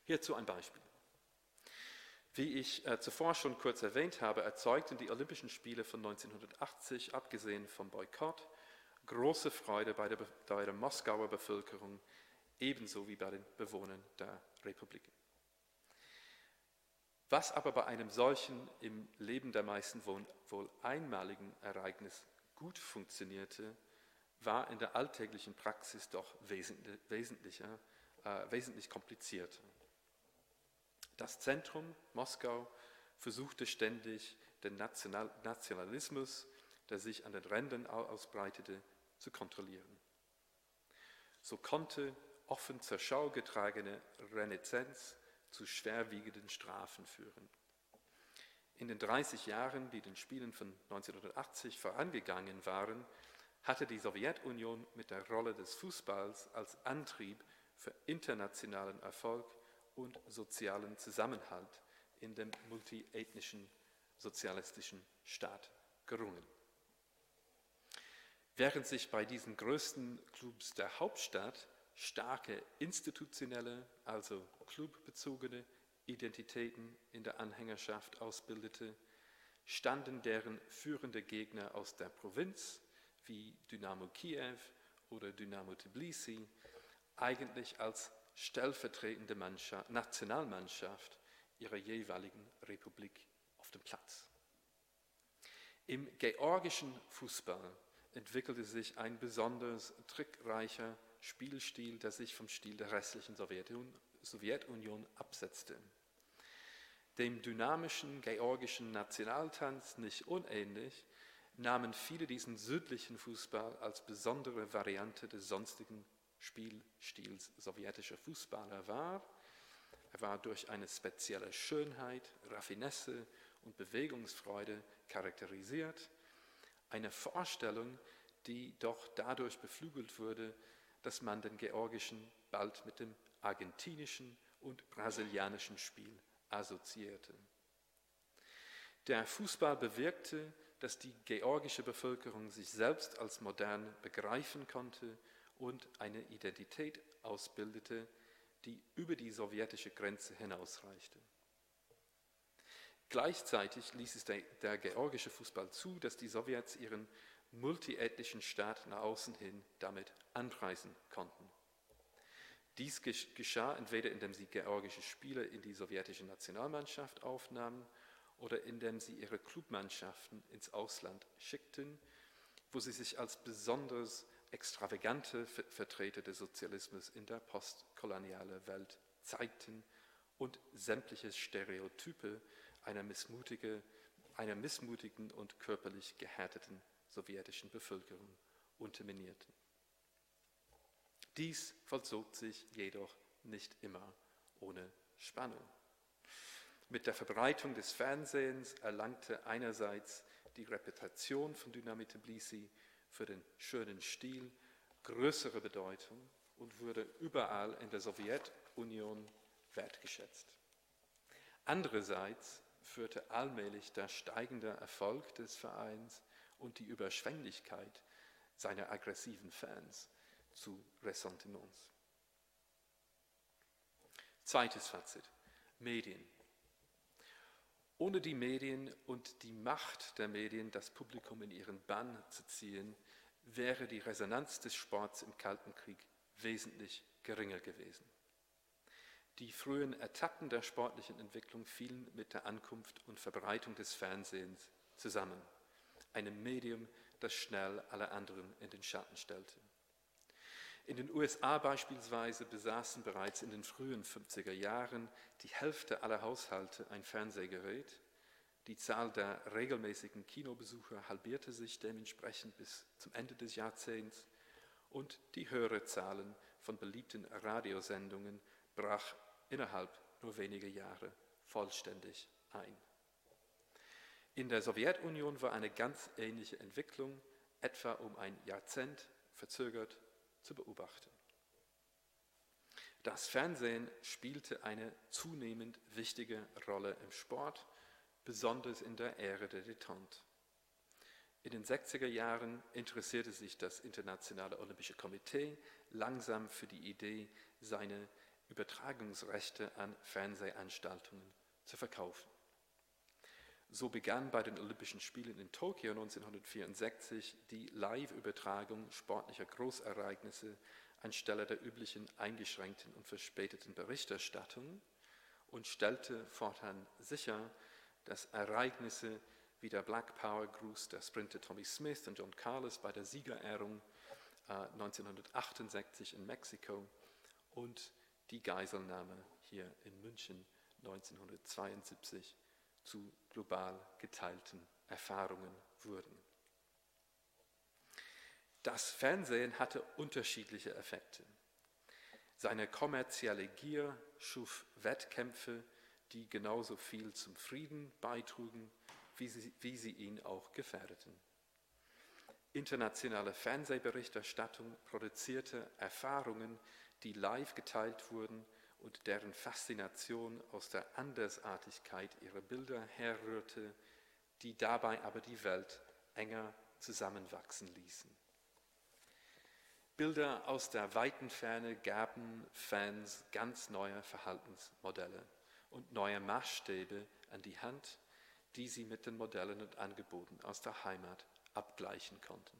Hierzu ein Beispiel. Wie ich äh, zuvor schon kurz erwähnt habe, erzeugten die Olympischen Spiele von 1980, abgesehen vom Boykott, große Freude bei der, bei der Moskauer Bevölkerung, ebenso wie bei den Bewohnern der Republik. Was aber bei einem solchen im Leben der meisten wohl einmaligen Ereignis gut funktionierte, war in der alltäglichen Praxis doch wesentlicher, äh, wesentlich komplizierter. Das Zentrum Moskau versuchte ständig den National Nationalismus, der sich an den Rändern ausbreitete, zu kontrollieren. So konnte offen zur Schau getragene Renaissance zu schwerwiegenden Strafen führen. In den 30 Jahren, die den Spielen von 1980 vorangegangen waren, hatte die Sowjetunion mit der Rolle des Fußballs als Antrieb für internationalen Erfolg und sozialen Zusammenhalt in dem multiethnischen sozialistischen Staat gerungen. Während sich bei diesen größten Clubs der Hauptstadt starke institutionelle, also clubbezogene Identitäten in der Anhängerschaft ausbildete, standen deren führende Gegner aus der Provinz wie Dynamo Kiew oder Dynamo Tbilisi eigentlich als stellvertretende Mannschaft, Nationalmannschaft ihrer jeweiligen Republik auf dem Platz. Im georgischen Fußball entwickelte sich ein besonders trickreicher Spielstil, der sich vom Stil der restlichen Sowjetunion absetzte. Dem dynamischen georgischen Nationaltanz nicht unähnlich nahmen viele diesen südlichen Fußball als besondere Variante des sonstigen Spielstils sowjetischer Fußballer wahr. Er war durch eine spezielle Schönheit, Raffinesse und Bewegungsfreude charakterisiert. Eine Vorstellung, die doch dadurch beflügelt wurde, dass man den georgischen bald mit dem argentinischen und brasilianischen Spiel assoziierte. Der Fußball bewirkte, dass die georgische Bevölkerung sich selbst als modern begreifen konnte und eine Identität ausbildete, die über die sowjetische Grenze hinausreichte. Gleichzeitig ließ es der, der georgische Fußball zu, dass die Sowjets ihren multiethnischen Staat nach außen hin damit anpreisen konnten. Dies geschah entweder indem sie georgische Spieler in die sowjetische Nationalmannschaft aufnahmen oder indem sie ihre Clubmannschaften ins Ausland schickten, wo sie sich als besonders extravagante Vertreter des Sozialismus in der postkolonialen Welt zeigten und sämtliche Stereotype einer, missmutige, einer missmutigen und körperlich gehärteten sowjetischen Bevölkerung unterminierten. Dies vollzog sich jedoch nicht immer ohne Spannung. Mit der Verbreitung des Fernsehens erlangte einerseits die Reputation von Dynamit Tbilisi für den schönen Stil größere Bedeutung und wurde überall in der Sowjetunion wertgeschätzt. Andererseits führte allmählich der steigende Erfolg des Vereins und die Überschwänglichkeit seiner aggressiven Fans zu Ressentiments. Zweites Fazit. Medien. Ohne die Medien und die Macht der Medien, das Publikum in ihren Bann zu ziehen, wäre die Resonanz des Sports im Kalten Krieg wesentlich geringer gewesen. Die frühen Etappen der sportlichen Entwicklung fielen mit der Ankunft und Verbreitung des Fernsehens zusammen, einem Medium, das schnell alle anderen in den Schatten stellte. In den USA beispielsweise besaßen bereits in den frühen 50er Jahren die Hälfte aller Haushalte ein Fernsehgerät. Die Zahl der regelmäßigen Kinobesucher halbierte sich dementsprechend bis zum Ende des Jahrzehnts und die Hörerzahlen von beliebten Radiosendungen brach innerhalb nur weniger Jahre vollständig ein. In der Sowjetunion war eine ganz ähnliche Entwicklung etwa um ein Jahrzehnt verzögert zu beobachten. Das Fernsehen spielte eine zunehmend wichtige Rolle im Sport, besonders in der Ära der Detente. In den 60er Jahren interessierte sich das Internationale Olympische Komitee langsam für die Idee, seine Übertragungsrechte an Fernsehanstaltungen zu verkaufen. So begann bei den Olympischen Spielen in Tokio 1964 die Live-Übertragung sportlicher Großereignisse anstelle der üblichen eingeschränkten und verspäteten Berichterstattung und stellte fortan sicher, dass Ereignisse wie der Black Power Gruß der Sprinter Tommy Smith und John Carlos bei der Siegerehrung äh, 1968 in Mexiko und die Geiselnahme hier in München 1972 zu global geteilten Erfahrungen wurden. Das Fernsehen hatte unterschiedliche Effekte. Seine kommerzielle Gier schuf Wettkämpfe, die genauso viel zum Frieden beitrugen, wie sie, wie sie ihn auch gefährdeten. Internationale Fernsehberichterstattung produzierte Erfahrungen, die live geteilt wurden und deren Faszination aus der Andersartigkeit ihrer Bilder herrührte, die dabei aber die Welt enger zusammenwachsen ließen. Bilder aus der weiten Ferne gaben Fans ganz neue Verhaltensmodelle und neue Maßstäbe an die Hand, die sie mit den Modellen und Angeboten aus der Heimat abgleichen konnten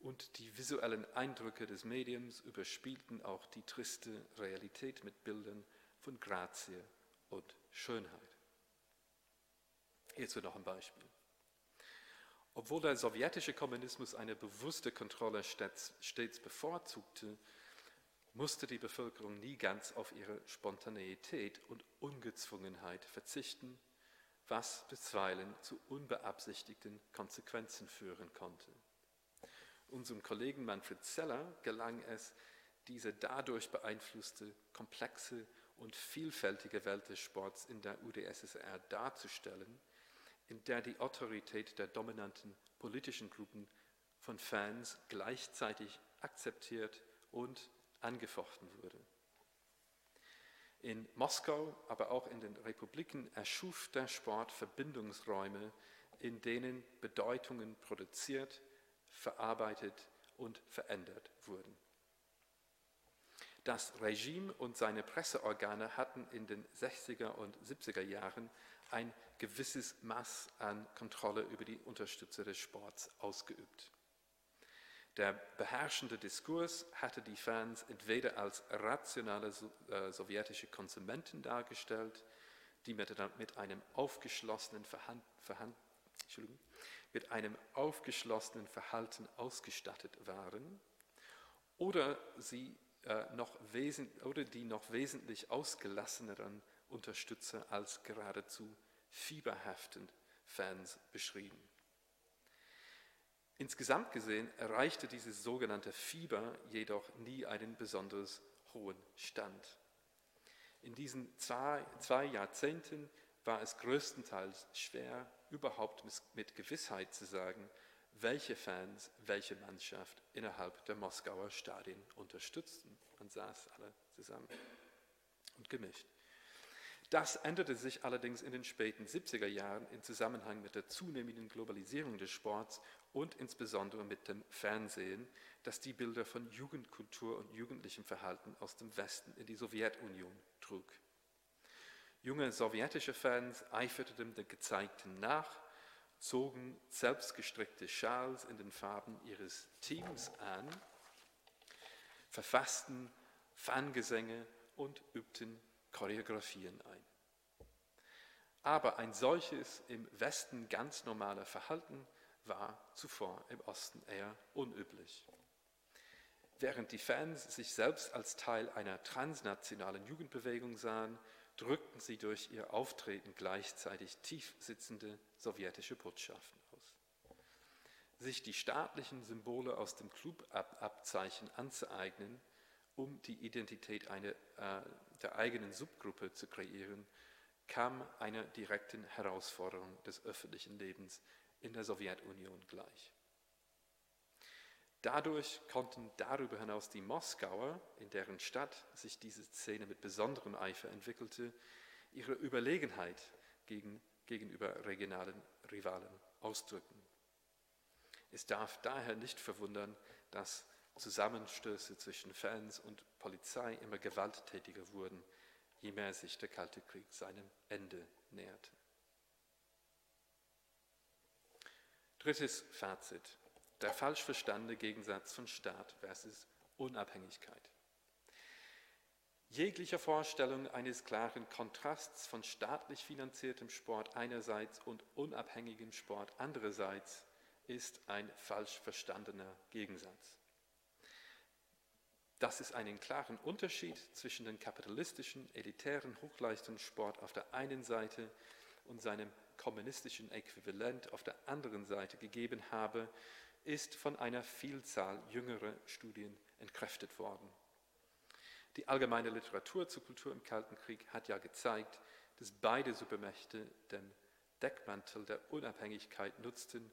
und die visuellen Eindrücke des Mediums überspielten auch die triste Realität mit Bildern von Grazie und Schönheit. Hierzu noch ein Beispiel. Obwohl der sowjetische Kommunismus eine bewusste Kontrolle stets bevorzugte, musste die Bevölkerung nie ganz auf ihre Spontaneität und Ungezwungenheit verzichten, was bisweilen zu unbeabsichtigten Konsequenzen führen konnte. Unserem Kollegen Manfred Zeller gelang es, diese dadurch beeinflusste, komplexe und vielfältige Welt des Sports in der UdSSR darzustellen, in der die Autorität der dominanten politischen Gruppen von Fans gleichzeitig akzeptiert und angefochten wurde. In Moskau, aber auch in den Republiken erschuf der Sport Verbindungsräume, in denen Bedeutungen produziert, verarbeitet und verändert wurden. Das Regime und seine Presseorgane hatten in den 60er und 70er Jahren ein gewisses Maß an Kontrolle über die Unterstützer des Sports ausgeübt. Der beherrschende Diskurs hatte die Fans entweder als rationale äh, sowjetische Konsumenten dargestellt, die mit einem aufgeschlossenen, Verhand, Verhand, mit einem aufgeschlossenen Verhalten ausgestattet waren, oder, sie, äh, noch oder die noch wesentlich ausgelasseneren Unterstützer als geradezu fieberhaften Fans beschrieben. Insgesamt gesehen erreichte dieses sogenannte Fieber jedoch nie einen besonders hohen Stand. In diesen zwei, zwei Jahrzehnten war es größtenteils schwer, überhaupt mit Gewissheit zu sagen, welche Fans welche Mannschaft innerhalb der Moskauer Stadien unterstützten. Man saß alle zusammen und gemischt. Das änderte sich allerdings in den späten 70er Jahren im Zusammenhang mit der zunehmenden Globalisierung des Sports und insbesondere mit dem Fernsehen, das die Bilder von Jugendkultur und jugendlichem Verhalten aus dem Westen in die Sowjetunion trug. Junge sowjetische Fans eiferten den Gezeigten nach, zogen selbstgestrickte Schals in den Farben ihres Teams an, verfassten Fangesänge und übten Choreografien ein. Aber ein solches im Westen ganz normaler Verhalten war zuvor im Osten eher unüblich. Während die Fans sich selbst als Teil einer transnationalen Jugendbewegung sahen, drückten sie durch ihr Auftreten gleichzeitig tief sitzende sowjetische Botschaften aus. Sich die staatlichen Symbole aus dem Clubabzeichen anzueignen, um die Identität eine, äh, der eigenen Subgruppe zu kreieren, kam einer direkten Herausforderung des öffentlichen Lebens in der Sowjetunion gleich. Dadurch konnten darüber hinaus die Moskauer, in deren Stadt sich diese Szene mit besonderem Eifer entwickelte, ihre Überlegenheit gegen, gegenüber regionalen Rivalen ausdrücken. Es darf daher nicht verwundern, dass Zusammenstöße zwischen Fans und Polizei immer gewalttätiger wurden, je mehr sich der Kalte Krieg seinem Ende näherte. Drittes Fazit. Der falsch verstandene Gegensatz von Staat versus Unabhängigkeit. Jeglicher Vorstellung eines klaren Kontrasts von staatlich finanziertem Sport einerseits und unabhängigem Sport andererseits ist ein falsch verstandener Gegensatz. Dass es einen klaren Unterschied zwischen dem kapitalistischen, elitären Hochleistungssport auf der einen Seite und seinem kommunistischen Äquivalent auf der anderen Seite gegeben habe, ist von einer Vielzahl jüngerer Studien entkräftet worden. Die allgemeine Literatur zur Kultur im Kalten Krieg hat ja gezeigt, dass beide Supermächte den Deckmantel der Unabhängigkeit nutzten,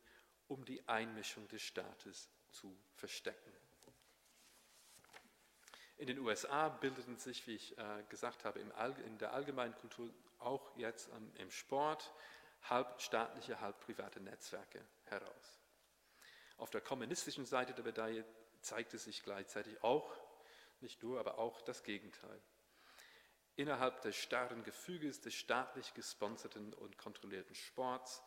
um die Einmischung des Staates zu verstecken. In den USA bildeten sich, wie ich äh, gesagt habe, in der allgemeinen Kultur, auch jetzt im Sport, halb staatliche, halb private Netzwerke heraus. Auf der kommunistischen Seite der Medaille zeigte sich gleichzeitig auch, nicht nur, aber auch das Gegenteil. Innerhalb des starren Gefüges des staatlich gesponserten und kontrollierten Sports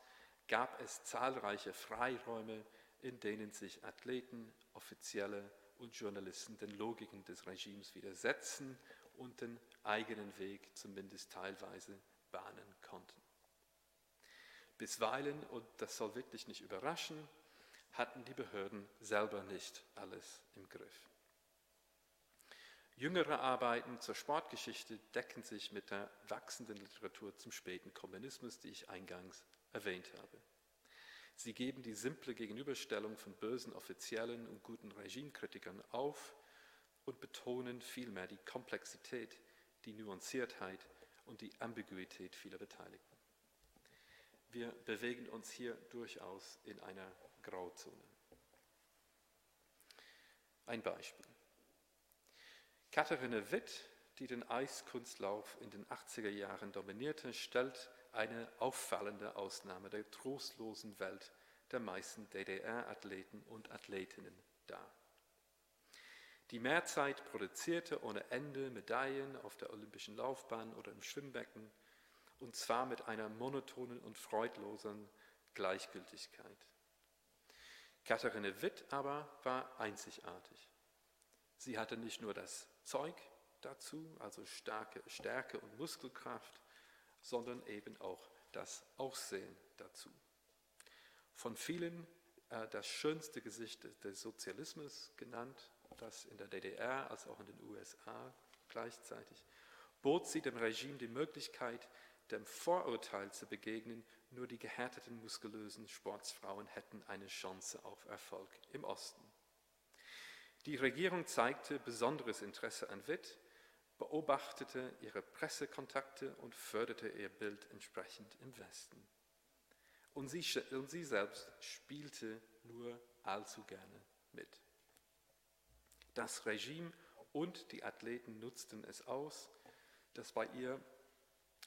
gab es zahlreiche Freiräume, in denen sich Athleten, Offizielle und Journalisten den Logiken des Regimes widersetzen und den eigenen Weg zumindest teilweise bahnen konnten. Bisweilen, und das soll wirklich nicht überraschen, hatten die Behörden selber nicht alles im Griff. Jüngere Arbeiten zur Sportgeschichte decken sich mit der wachsenden Literatur zum späten Kommunismus, die ich eingangs erwähnt habe. Sie geben die simple Gegenüberstellung von bösen Offiziellen und guten Regimekritikern auf und betonen vielmehr die Komplexität, die Nuanciertheit und die Ambiguität vieler Beteiligten. Wir bewegen uns hier durchaus in einer Grauzone. Ein Beispiel. Katharine Witt, die den Eiskunstlauf in den 80er Jahren dominierte, stellt eine auffallende Ausnahme der trostlosen Welt der meisten DDR-Athleten und Athletinnen dar. Die Mehrzeit produzierte ohne Ende Medaillen auf der olympischen Laufbahn oder im Schwimmbecken, und zwar mit einer monotonen und freudlosen Gleichgültigkeit. Katharine Witt aber war einzigartig. Sie hatte nicht nur das Zeug dazu, also starke Stärke und Muskelkraft, sondern eben auch das Aussehen dazu. Von vielen äh, das schönste Gesicht des Sozialismus genannt, das in der DDR als auch in den USA gleichzeitig, bot sie dem Regime die Möglichkeit, dem Vorurteil zu begegnen, nur die gehärteten, muskulösen Sportsfrauen hätten eine Chance auf Erfolg im Osten. Die Regierung zeigte besonderes Interesse an Witt, beobachtete ihre Pressekontakte und förderte ihr Bild entsprechend im Westen. Und sie, und sie selbst spielte nur allzu gerne mit. Das Regime und die Athleten nutzten es aus, dass bei ihr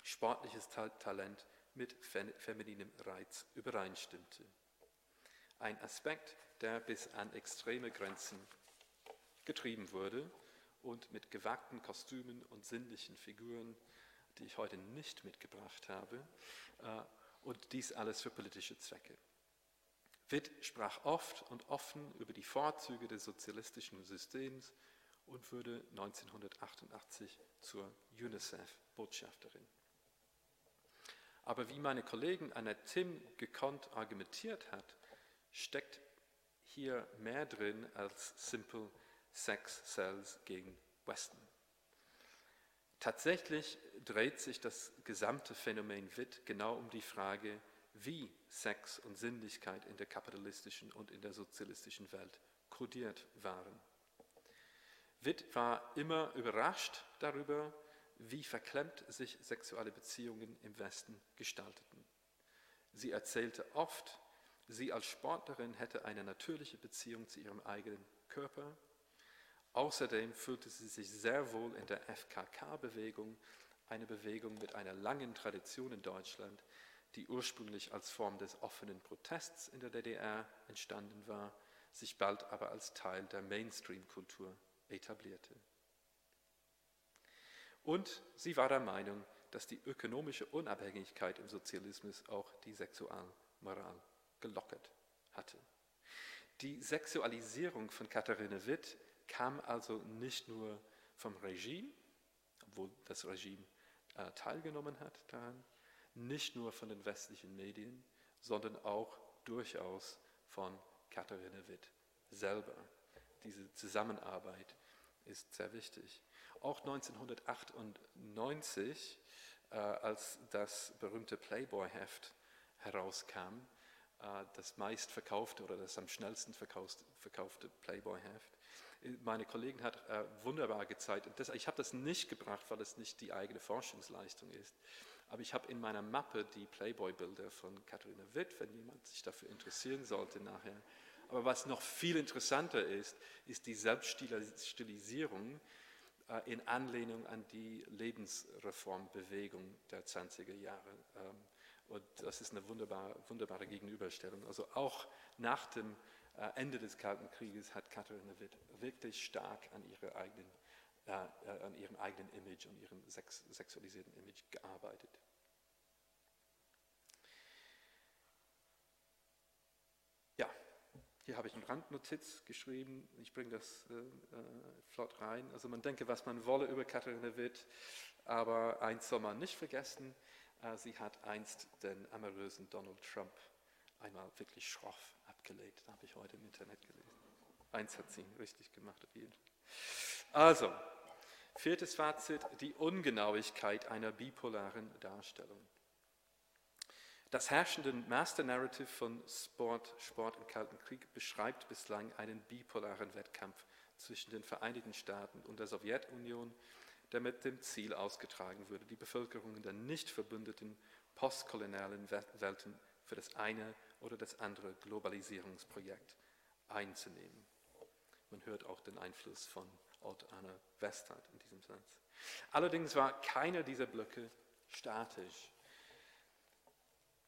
sportliches Talent mit femininem Reiz übereinstimmte. Ein Aspekt, der bis an extreme Grenzen getrieben wurde und mit gewagten Kostümen und sinnlichen Figuren, die ich heute nicht mitgebracht habe, äh, und dies alles für politische Zwecke. Witt sprach oft und offen über die Vorzüge des sozialistischen Systems und wurde 1988 zur UNICEF-Botschafterin. Aber wie meine Kollegin Annette Tim gekonnt argumentiert hat, steckt hier mehr drin als simple Sex Cells gegen Weston. Tatsächlich dreht sich das gesamte Phänomen Witt genau um die Frage, wie Sex und Sinnlichkeit in der kapitalistischen und in der sozialistischen Welt kodiert waren. Witt war immer überrascht darüber, wie verklemmt sich sexuelle Beziehungen im Westen gestalteten. Sie erzählte oft, sie als Sportlerin hätte eine natürliche Beziehung zu ihrem eigenen Körper. Außerdem fühlte sie sich sehr wohl in der FKK-Bewegung, eine Bewegung mit einer langen Tradition in Deutschland, die ursprünglich als Form des offenen Protests in der DDR entstanden war, sich bald aber als Teil der Mainstream-Kultur etablierte. Und sie war der Meinung, dass die ökonomische Unabhängigkeit im Sozialismus auch die Sexualmoral gelockert hatte. Die Sexualisierung von Katharine Witt kam also nicht nur vom Regime, obwohl das Regime äh, teilgenommen hat daran, nicht nur von den westlichen Medien, sondern auch durchaus von Katharine Witt selber. Diese Zusammenarbeit ist sehr wichtig. Auch 1998, äh, als das berühmte Playboy-Heft herauskam, äh, das meistverkaufte oder das am schnellsten verkaufte Playboy-Heft. Meine Kollegin hat äh, wunderbar gezeigt, und das, ich habe das nicht gebracht, weil es nicht die eigene Forschungsleistung ist, aber ich habe in meiner Mappe die Playboy-Bilder von Katharina Witt, wenn jemand sich dafür interessieren sollte nachher. Aber was noch viel interessanter ist, ist die Selbststilisierung äh, in Anlehnung an die Lebensreformbewegung der 20er Jahre. Ähm, und das ist eine wunderbare, wunderbare Gegenüberstellung. Also auch nach dem äh, Ende des Kalten Krieges hat Katharina Witt wirklich stark an, eigenen, äh, an ihrem eigenen Image, an ihrem sex sexualisierten Image gearbeitet. Hier habe ich eine Randnotiz geschrieben, ich bringe das äh, äh, flott rein. Also man denke, was man wolle über Katharina Witt, aber eins soll man nicht vergessen, äh, sie hat einst den amorösen Donald Trump einmal wirklich schroff abgelehnt. Habe ich heute im Internet gelesen. Eins hat sie richtig gemacht. Also, viertes Fazit, die Ungenauigkeit einer bipolaren Darstellung. Das herrschende Master Narrative von Sport, Sport im Kalten Krieg beschreibt bislang einen bipolaren Wettkampf zwischen den Vereinigten Staaten und der Sowjetunion, der mit dem Ziel ausgetragen würde, die Bevölkerungen der nicht verbündeten postkolonialen Welten für das eine oder das andere Globalisierungsprojekt einzunehmen. Man hört auch den Einfluss von Otto Anna Westheit in diesem Satz. Allerdings war keiner dieser Blöcke statisch.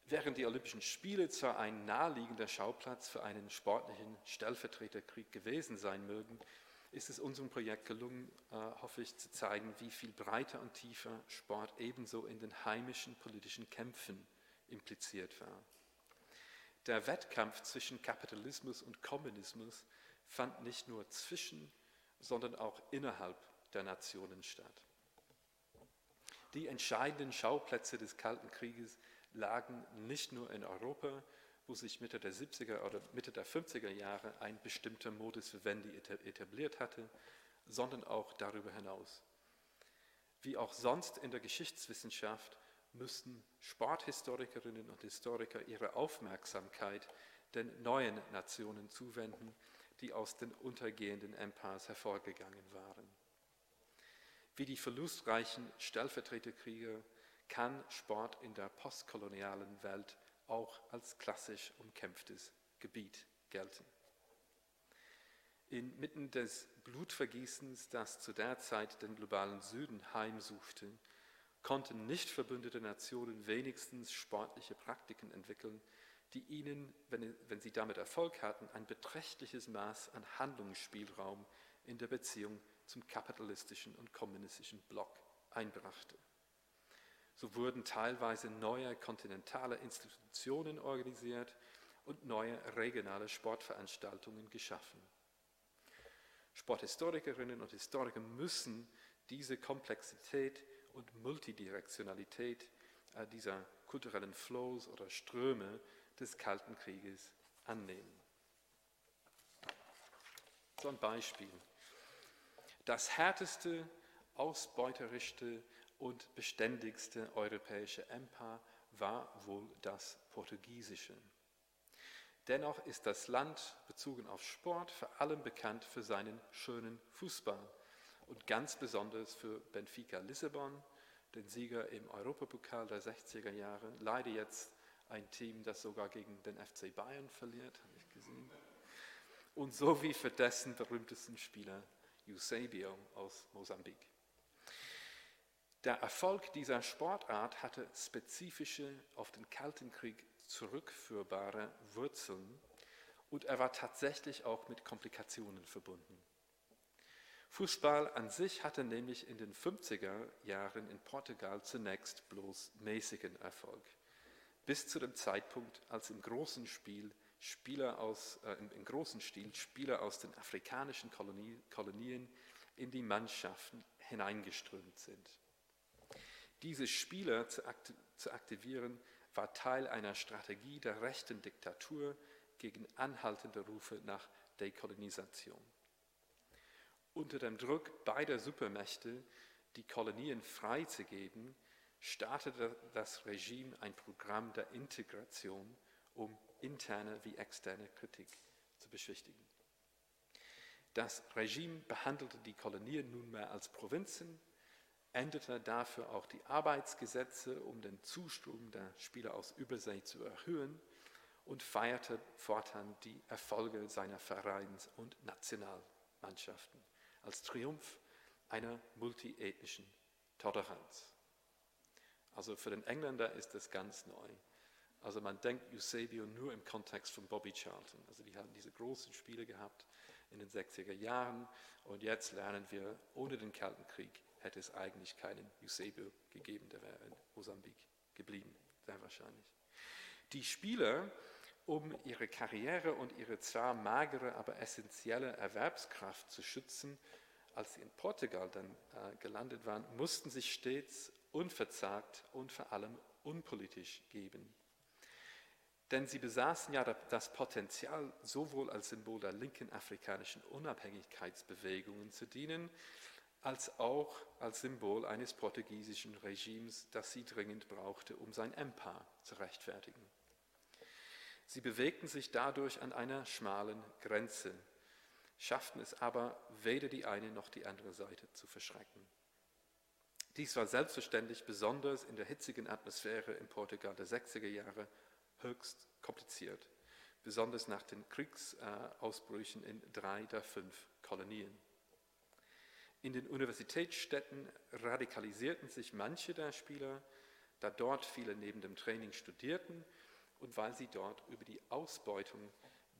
Während die Olympischen Spiele zwar ein naheliegender Schauplatz für einen sportlichen Stellvertreterkrieg gewesen sein mögen, ist es unserem Projekt gelungen, äh, hoffe ich, zu zeigen, wie viel breiter und tiefer Sport ebenso in den heimischen politischen Kämpfen impliziert war. Der Wettkampf zwischen Kapitalismus und Kommunismus fand nicht nur zwischen, sondern auch innerhalb der Nationen statt. Die entscheidenden Schauplätze des Kalten Krieges lagen nicht nur in Europa, wo sich Mitte der 70er oder Mitte der 50er Jahre ein bestimmter Modus vivendi etabliert hatte, sondern auch darüber hinaus. Wie auch sonst in der Geschichtswissenschaft müssten Sporthistorikerinnen und Historiker ihre Aufmerksamkeit den neuen Nationen zuwenden, die aus den untergehenden Empires hervorgegangen waren. Wie die verlustreichen Stellvertreterkriege kann Sport in der postkolonialen Welt auch als klassisch umkämpftes Gebiet gelten. Inmitten des Blutvergießens, das zu der Zeit den globalen Süden heimsuchte, konnten nicht verbündete Nationen wenigstens sportliche Praktiken entwickeln, die ihnen, wenn, wenn sie damit Erfolg hatten, ein beträchtliches Maß an Handlungsspielraum in der Beziehung zum kapitalistischen und kommunistischen Block einbrachte. So wurden teilweise neue kontinentale Institutionen organisiert und neue regionale Sportveranstaltungen geschaffen. Sporthistorikerinnen und Historiker müssen diese Komplexität und Multidirektionalität äh, dieser kulturellen Flows oder Ströme des Kalten Krieges annehmen. So ein Beispiel. Das härteste, ausbeuterischste und beständigste europäische Empire war wohl das portugiesische. Dennoch ist das Land bezogen auf Sport vor allem bekannt für seinen schönen Fußball und ganz besonders für Benfica Lissabon, den Sieger im Europapokal der 60er Jahre, leider jetzt ein Team, das sogar gegen den FC Bayern verliert, habe ich gesehen. Und sowie für dessen berühmtesten Spieler Eusebio aus Mosambik. Der Erfolg dieser Sportart hatte spezifische, auf den Kalten Krieg zurückführbare Wurzeln und er war tatsächlich auch mit Komplikationen verbunden. Fußball an sich hatte nämlich in den 50er Jahren in Portugal zunächst bloß mäßigen Erfolg, bis zu dem Zeitpunkt, als im großen Spiel Spieler aus, äh, im, im, großen Stil Spieler aus den afrikanischen Kolonie, Kolonien in die Mannschaften hineingeströmt sind. Diese Spieler zu, akti zu aktivieren, war Teil einer Strategie der rechten Diktatur gegen anhaltende Rufe nach Dekolonisation. Unter dem Druck beider Supermächte, die Kolonien freizugeben, startete das Regime ein Programm der Integration, um interne wie externe Kritik zu beschwichtigen. Das Regime behandelte die Kolonien nunmehr als Provinzen, änderte dafür auch die Arbeitsgesetze, um den Zustrom der Spieler aus Übersee zu erhöhen und feierte fortan die Erfolge seiner Vereins- und Nationalmannschaften als Triumph einer multiethnischen Toleranz. Also für den Engländer ist das ganz neu. Also man denkt Eusebio nur im Kontext von Bobby Charlton. Also die haben diese großen Spiele gehabt in den 60er Jahren und jetzt lernen wir, ohne den Kalten Krieg hätte es eigentlich keinen Eusebio gegeben, der wäre in Mosambik geblieben, sehr wahrscheinlich. Die Spieler, um ihre Karriere und ihre zwar magere, aber essentielle Erwerbskraft zu schützen, als sie in Portugal dann äh, gelandet waren, mussten sich stets unverzagt und vor allem unpolitisch geben. Denn sie besaßen ja das Potenzial, sowohl als Symbol der linken afrikanischen Unabhängigkeitsbewegungen zu dienen, als auch als Symbol eines portugiesischen Regimes, das sie dringend brauchte, um sein Empire zu rechtfertigen. Sie bewegten sich dadurch an einer schmalen Grenze, schafften es aber, weder die eine noch die andere Seite zu verschrecken. Dies war selbstverständlich besonders in der hitzigen Atmosphäre in Portugal der 60er Jahre höchst kompliziert, besonders nach den Kriegsausbrüchen in drei der fünf Kolonien. In den Universitätsstädten radikalisierten sich manche der Spieler, da dort viele neben dem Training studierten und weil sie dort über die Ausbeutung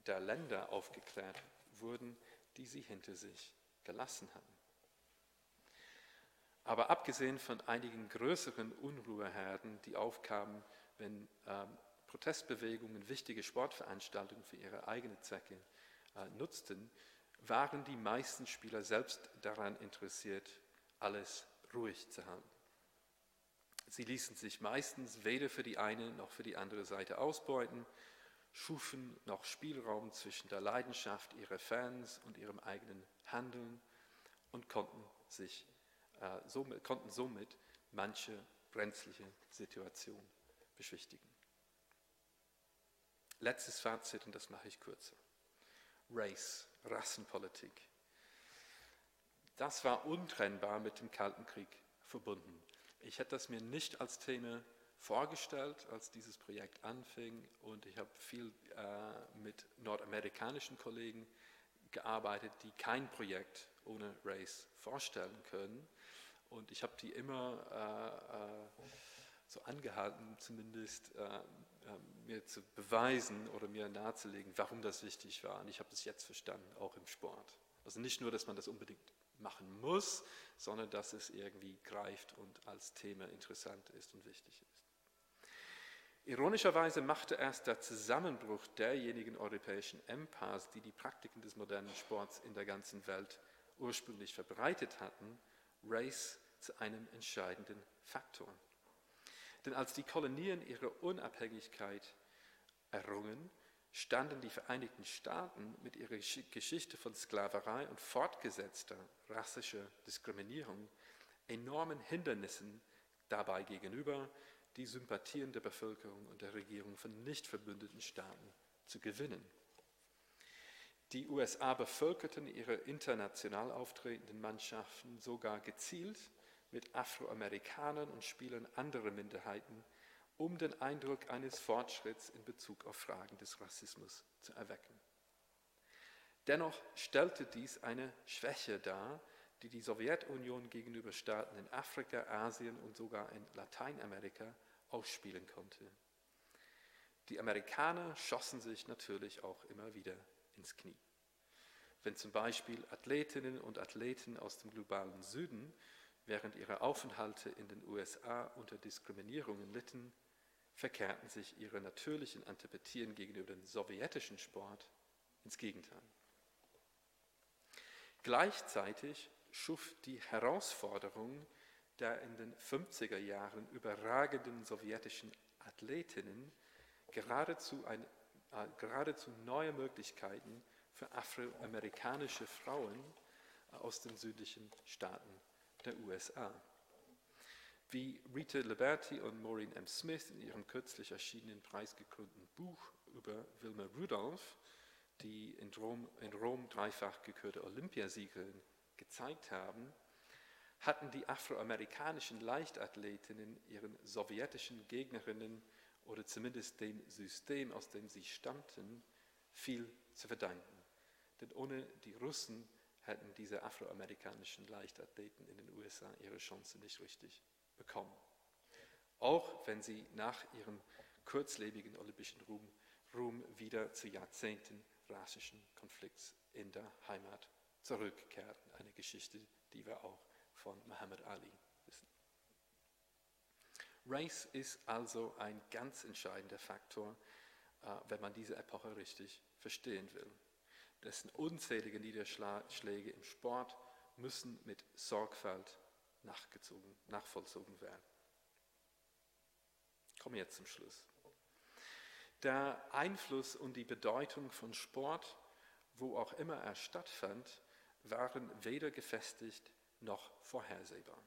der Länder aufgeklärt wurden, die sie hinter sich gelassen hatten. Aber abgesehen von einigen größeren Unruheherden, die aufkamen, wenn ähm, Protestbewegungen wichtige Sportveranstaltungen für ihre eigenen Zwecke äh, nutzten, waren die meisten Spieler selbst daran interessiert, alles ruhig zu halten. Sie ließen sich meistens weder für die eine noch für die andere Seite ausbeuten, schufen noch Spielraum zwischen der Leidenschaft ihrer Fans und ihrem eigenen Handeln und konnten, sich, äh, somit, konnten somit manche brenzliche Situation beschwichtigen. Letztes Fazit, und das mache ich kürzer. Race, Rassenpolitik. Das war untrennbar mit dem Kalten Krieg verbunden. Ich hätte das mir nicht als Thema vorgestellt, als dieses Projekt anfing und ich habe viel äh, mit nordamerikanischen Kollegen gearbeitet, die kein Projekt ohne Race vorstellen können. Und ich habe die immer äh, äh, so angehalten, zumindest äh, mir zu beweisen oder mir nahezulegen, warum das wichtig war. Und ich habe das jetzt verstanden, auch im Sport. Also nicht nur, dass man das unbedingt machen muss, sondern dass es irgendwie greift und als Thema interessant ist und wichtig ist. Ironischerweise machte erst der Zusammenbruch derjenigen europäischen Empires, die die Praktiken des modernen Sports in der ganzen Welt ursprünglich verbreitet hatten, Race zu einem entscheidenden Faktor. Denn als die Kolonien ihre Unabhängigkeit errungen, standen die Vereinigten Staaten mit ihrer Geschichte von Sklaverei und fortgesetzter rassischer Diskriminierung enormen Hindernissen dabei gegenüber, die Sympathien der Bevölkerung und der Regierung von nicht verbündeten Staaten zu gewinnen. Die USA bevölkerten ihre international auftretenden Mannschaften sogar gezielt mit Afroamerikanern und Spielern anderer Minderheiten, um den Eindruck eines Fortschritts in Bezug auf Fragen des Rassismus zu erwecken. Dennoch stellte dies eine Schwäche dar, die die Sowjetunion gegenüber Staaten in Afrika, Asien und sogar in Lateinamerika ausspielen konnte. Die Amerikaner schossen sich natürlich auch immer wieder ins Knie. Wenn zum Beispiel Athletinnen und Athleten aus dem globalen Süden während ihrer Aufenthalte in den USA unter Diskriminierungen litten, verkehrten sich ihre natürlichen Antipathien gegenüber dem sowjetischen Sport ins Gegenteil. Gleichzeitig schuf die Herausforderung der in den 50er Jahren überragenden sowjetischen Athletinnen geradezu, ein, äh, geradezu neue Möglichkeiten für afroamerikanische Frauen aus den südlichen Staaten der USA. Wie Rita Liberty und Maureen M. Smith in ihrem kürzlich erschienenen preisgekrönten Buch über Wilma Rudolph, die in Rom, in Rom dreifach gekürte Olympiasiegerin, gezeigt haben, hatten die afroamerikanischen Leichtathletinnen ihren sowjetischen Gegnerinnen oder zumindest dem System, aus dem sie stammten, viel zu verdanken. Denn ohne die Russen hätten diese afroamerikanischen Leichtathleten in den USA ihre Chance nicht richtig bekommen. Auch wenn sie nach ihrem kurzlebigen olympischen Ruhm, Ruhm wieder zu Jahrzehnten rassischen Konflikts in der Heimat zurückkehrten. Eine Geschichte, die wir auch von Muhammad Ali wissen. Race ist also ein ganz entscheidender Faktor, äh, wenn man diese Epoche richtig verstehen will dessen unzählige Niederschläge im Sport müssen mit Sorgfalt nachvollzogen werden. Ich komme jetzt zum Schluss. Der Einfluss und die Bedeutung von Sport, wo auch immer er stattfand, waren weder gefestigt noch vorhersehbar.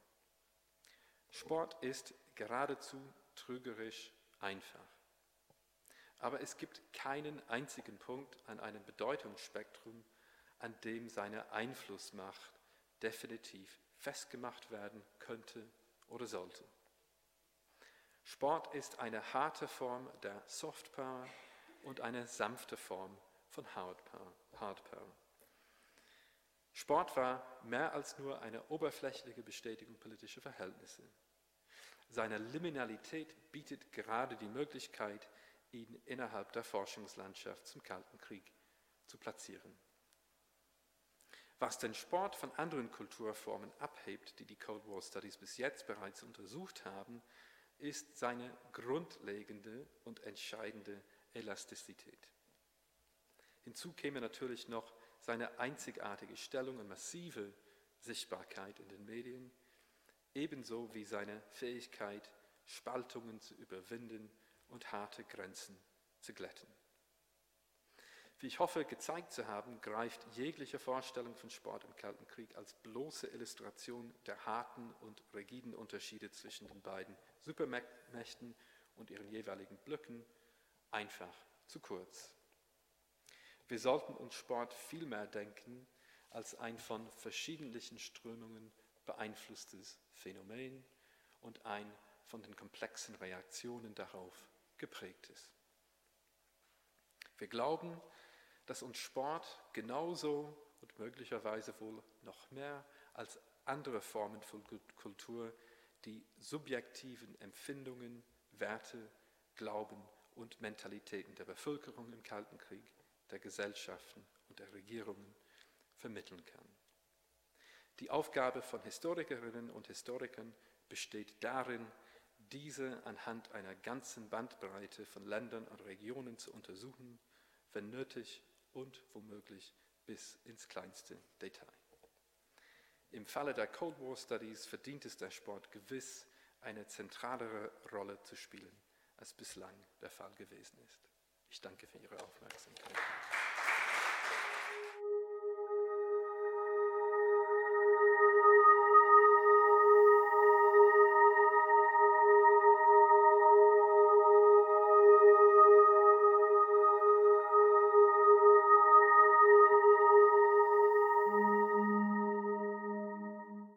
Sport ist geradezu trügerisch einfach. Aber es gibt keinen einzigen Punkt an einem Bedeutungsspektrum, an dem seine Einflussmacht definitiv festgemacht werden könnte oder sollte. Sport ist eine harte Form der Soft Power und eine sanfte Form von Hard Power. Hard Power. Sport war mehr als nur eine oberflächliche Bestätigung politischer Verhältnisse. Seine Liminalität bietet gerade die Möglichkeit, ihn innerhalb der Forschungslandschaft zum Kalten Krieg zu platzieren. Was den Sport von anderen Kulturformen abhebt, die die Cold War Studies bis jetzt bereits untersucht haben, ist seine grundlegende und entscheidende Elastizität. Hinzu käme natürlich noch seine einzigartige Stellung und massive Sichtbarkeit in den Medien, ebenso wie seine Fähigkeit, Spaltungen zu überwinden und harte Grenzen zu glätten. Wie ich hoffe, gezeigt zu haben, greift jegliche Vorstellung von Sport im Kalten Krieg als bloße Illustration der harten und rigiden Unterschiede zwischen den beiden Supermächten und ihren jeweiligen Blöcken einfach zu kurz. Wir sollten uns Sport viel mehr denken als ein von verschiedenen Strömungen beeinflusstes Phänomen und ein von den komplexen Reaktionen darauf geprägtes. Wir glauben, dass uns Sport genauso und möglicherweise wohl noch mehr als andere Formen von Kultur die subjektiven Empfindungen, Werte, Glauben und Mentalitäten der Bevölkerung im Kalten Krieg, der Gesellschaften und der Regierungen vermitteln kann. Die Aufgabe von Historikerinnen und Historikern besteht darin, diese anhand einer ganzen Bandbreite von Ländern und Regionen zu untersuchen, wenn nötig und womöglich bis ins kleinste Detail. Im Falle der Cold War Studies verdient es der Sport gewiss, eine zentralere Rolle zu spielen, als bislang der Fall gewesen ist. Ich danke für Ihre Aufmerksamkeit.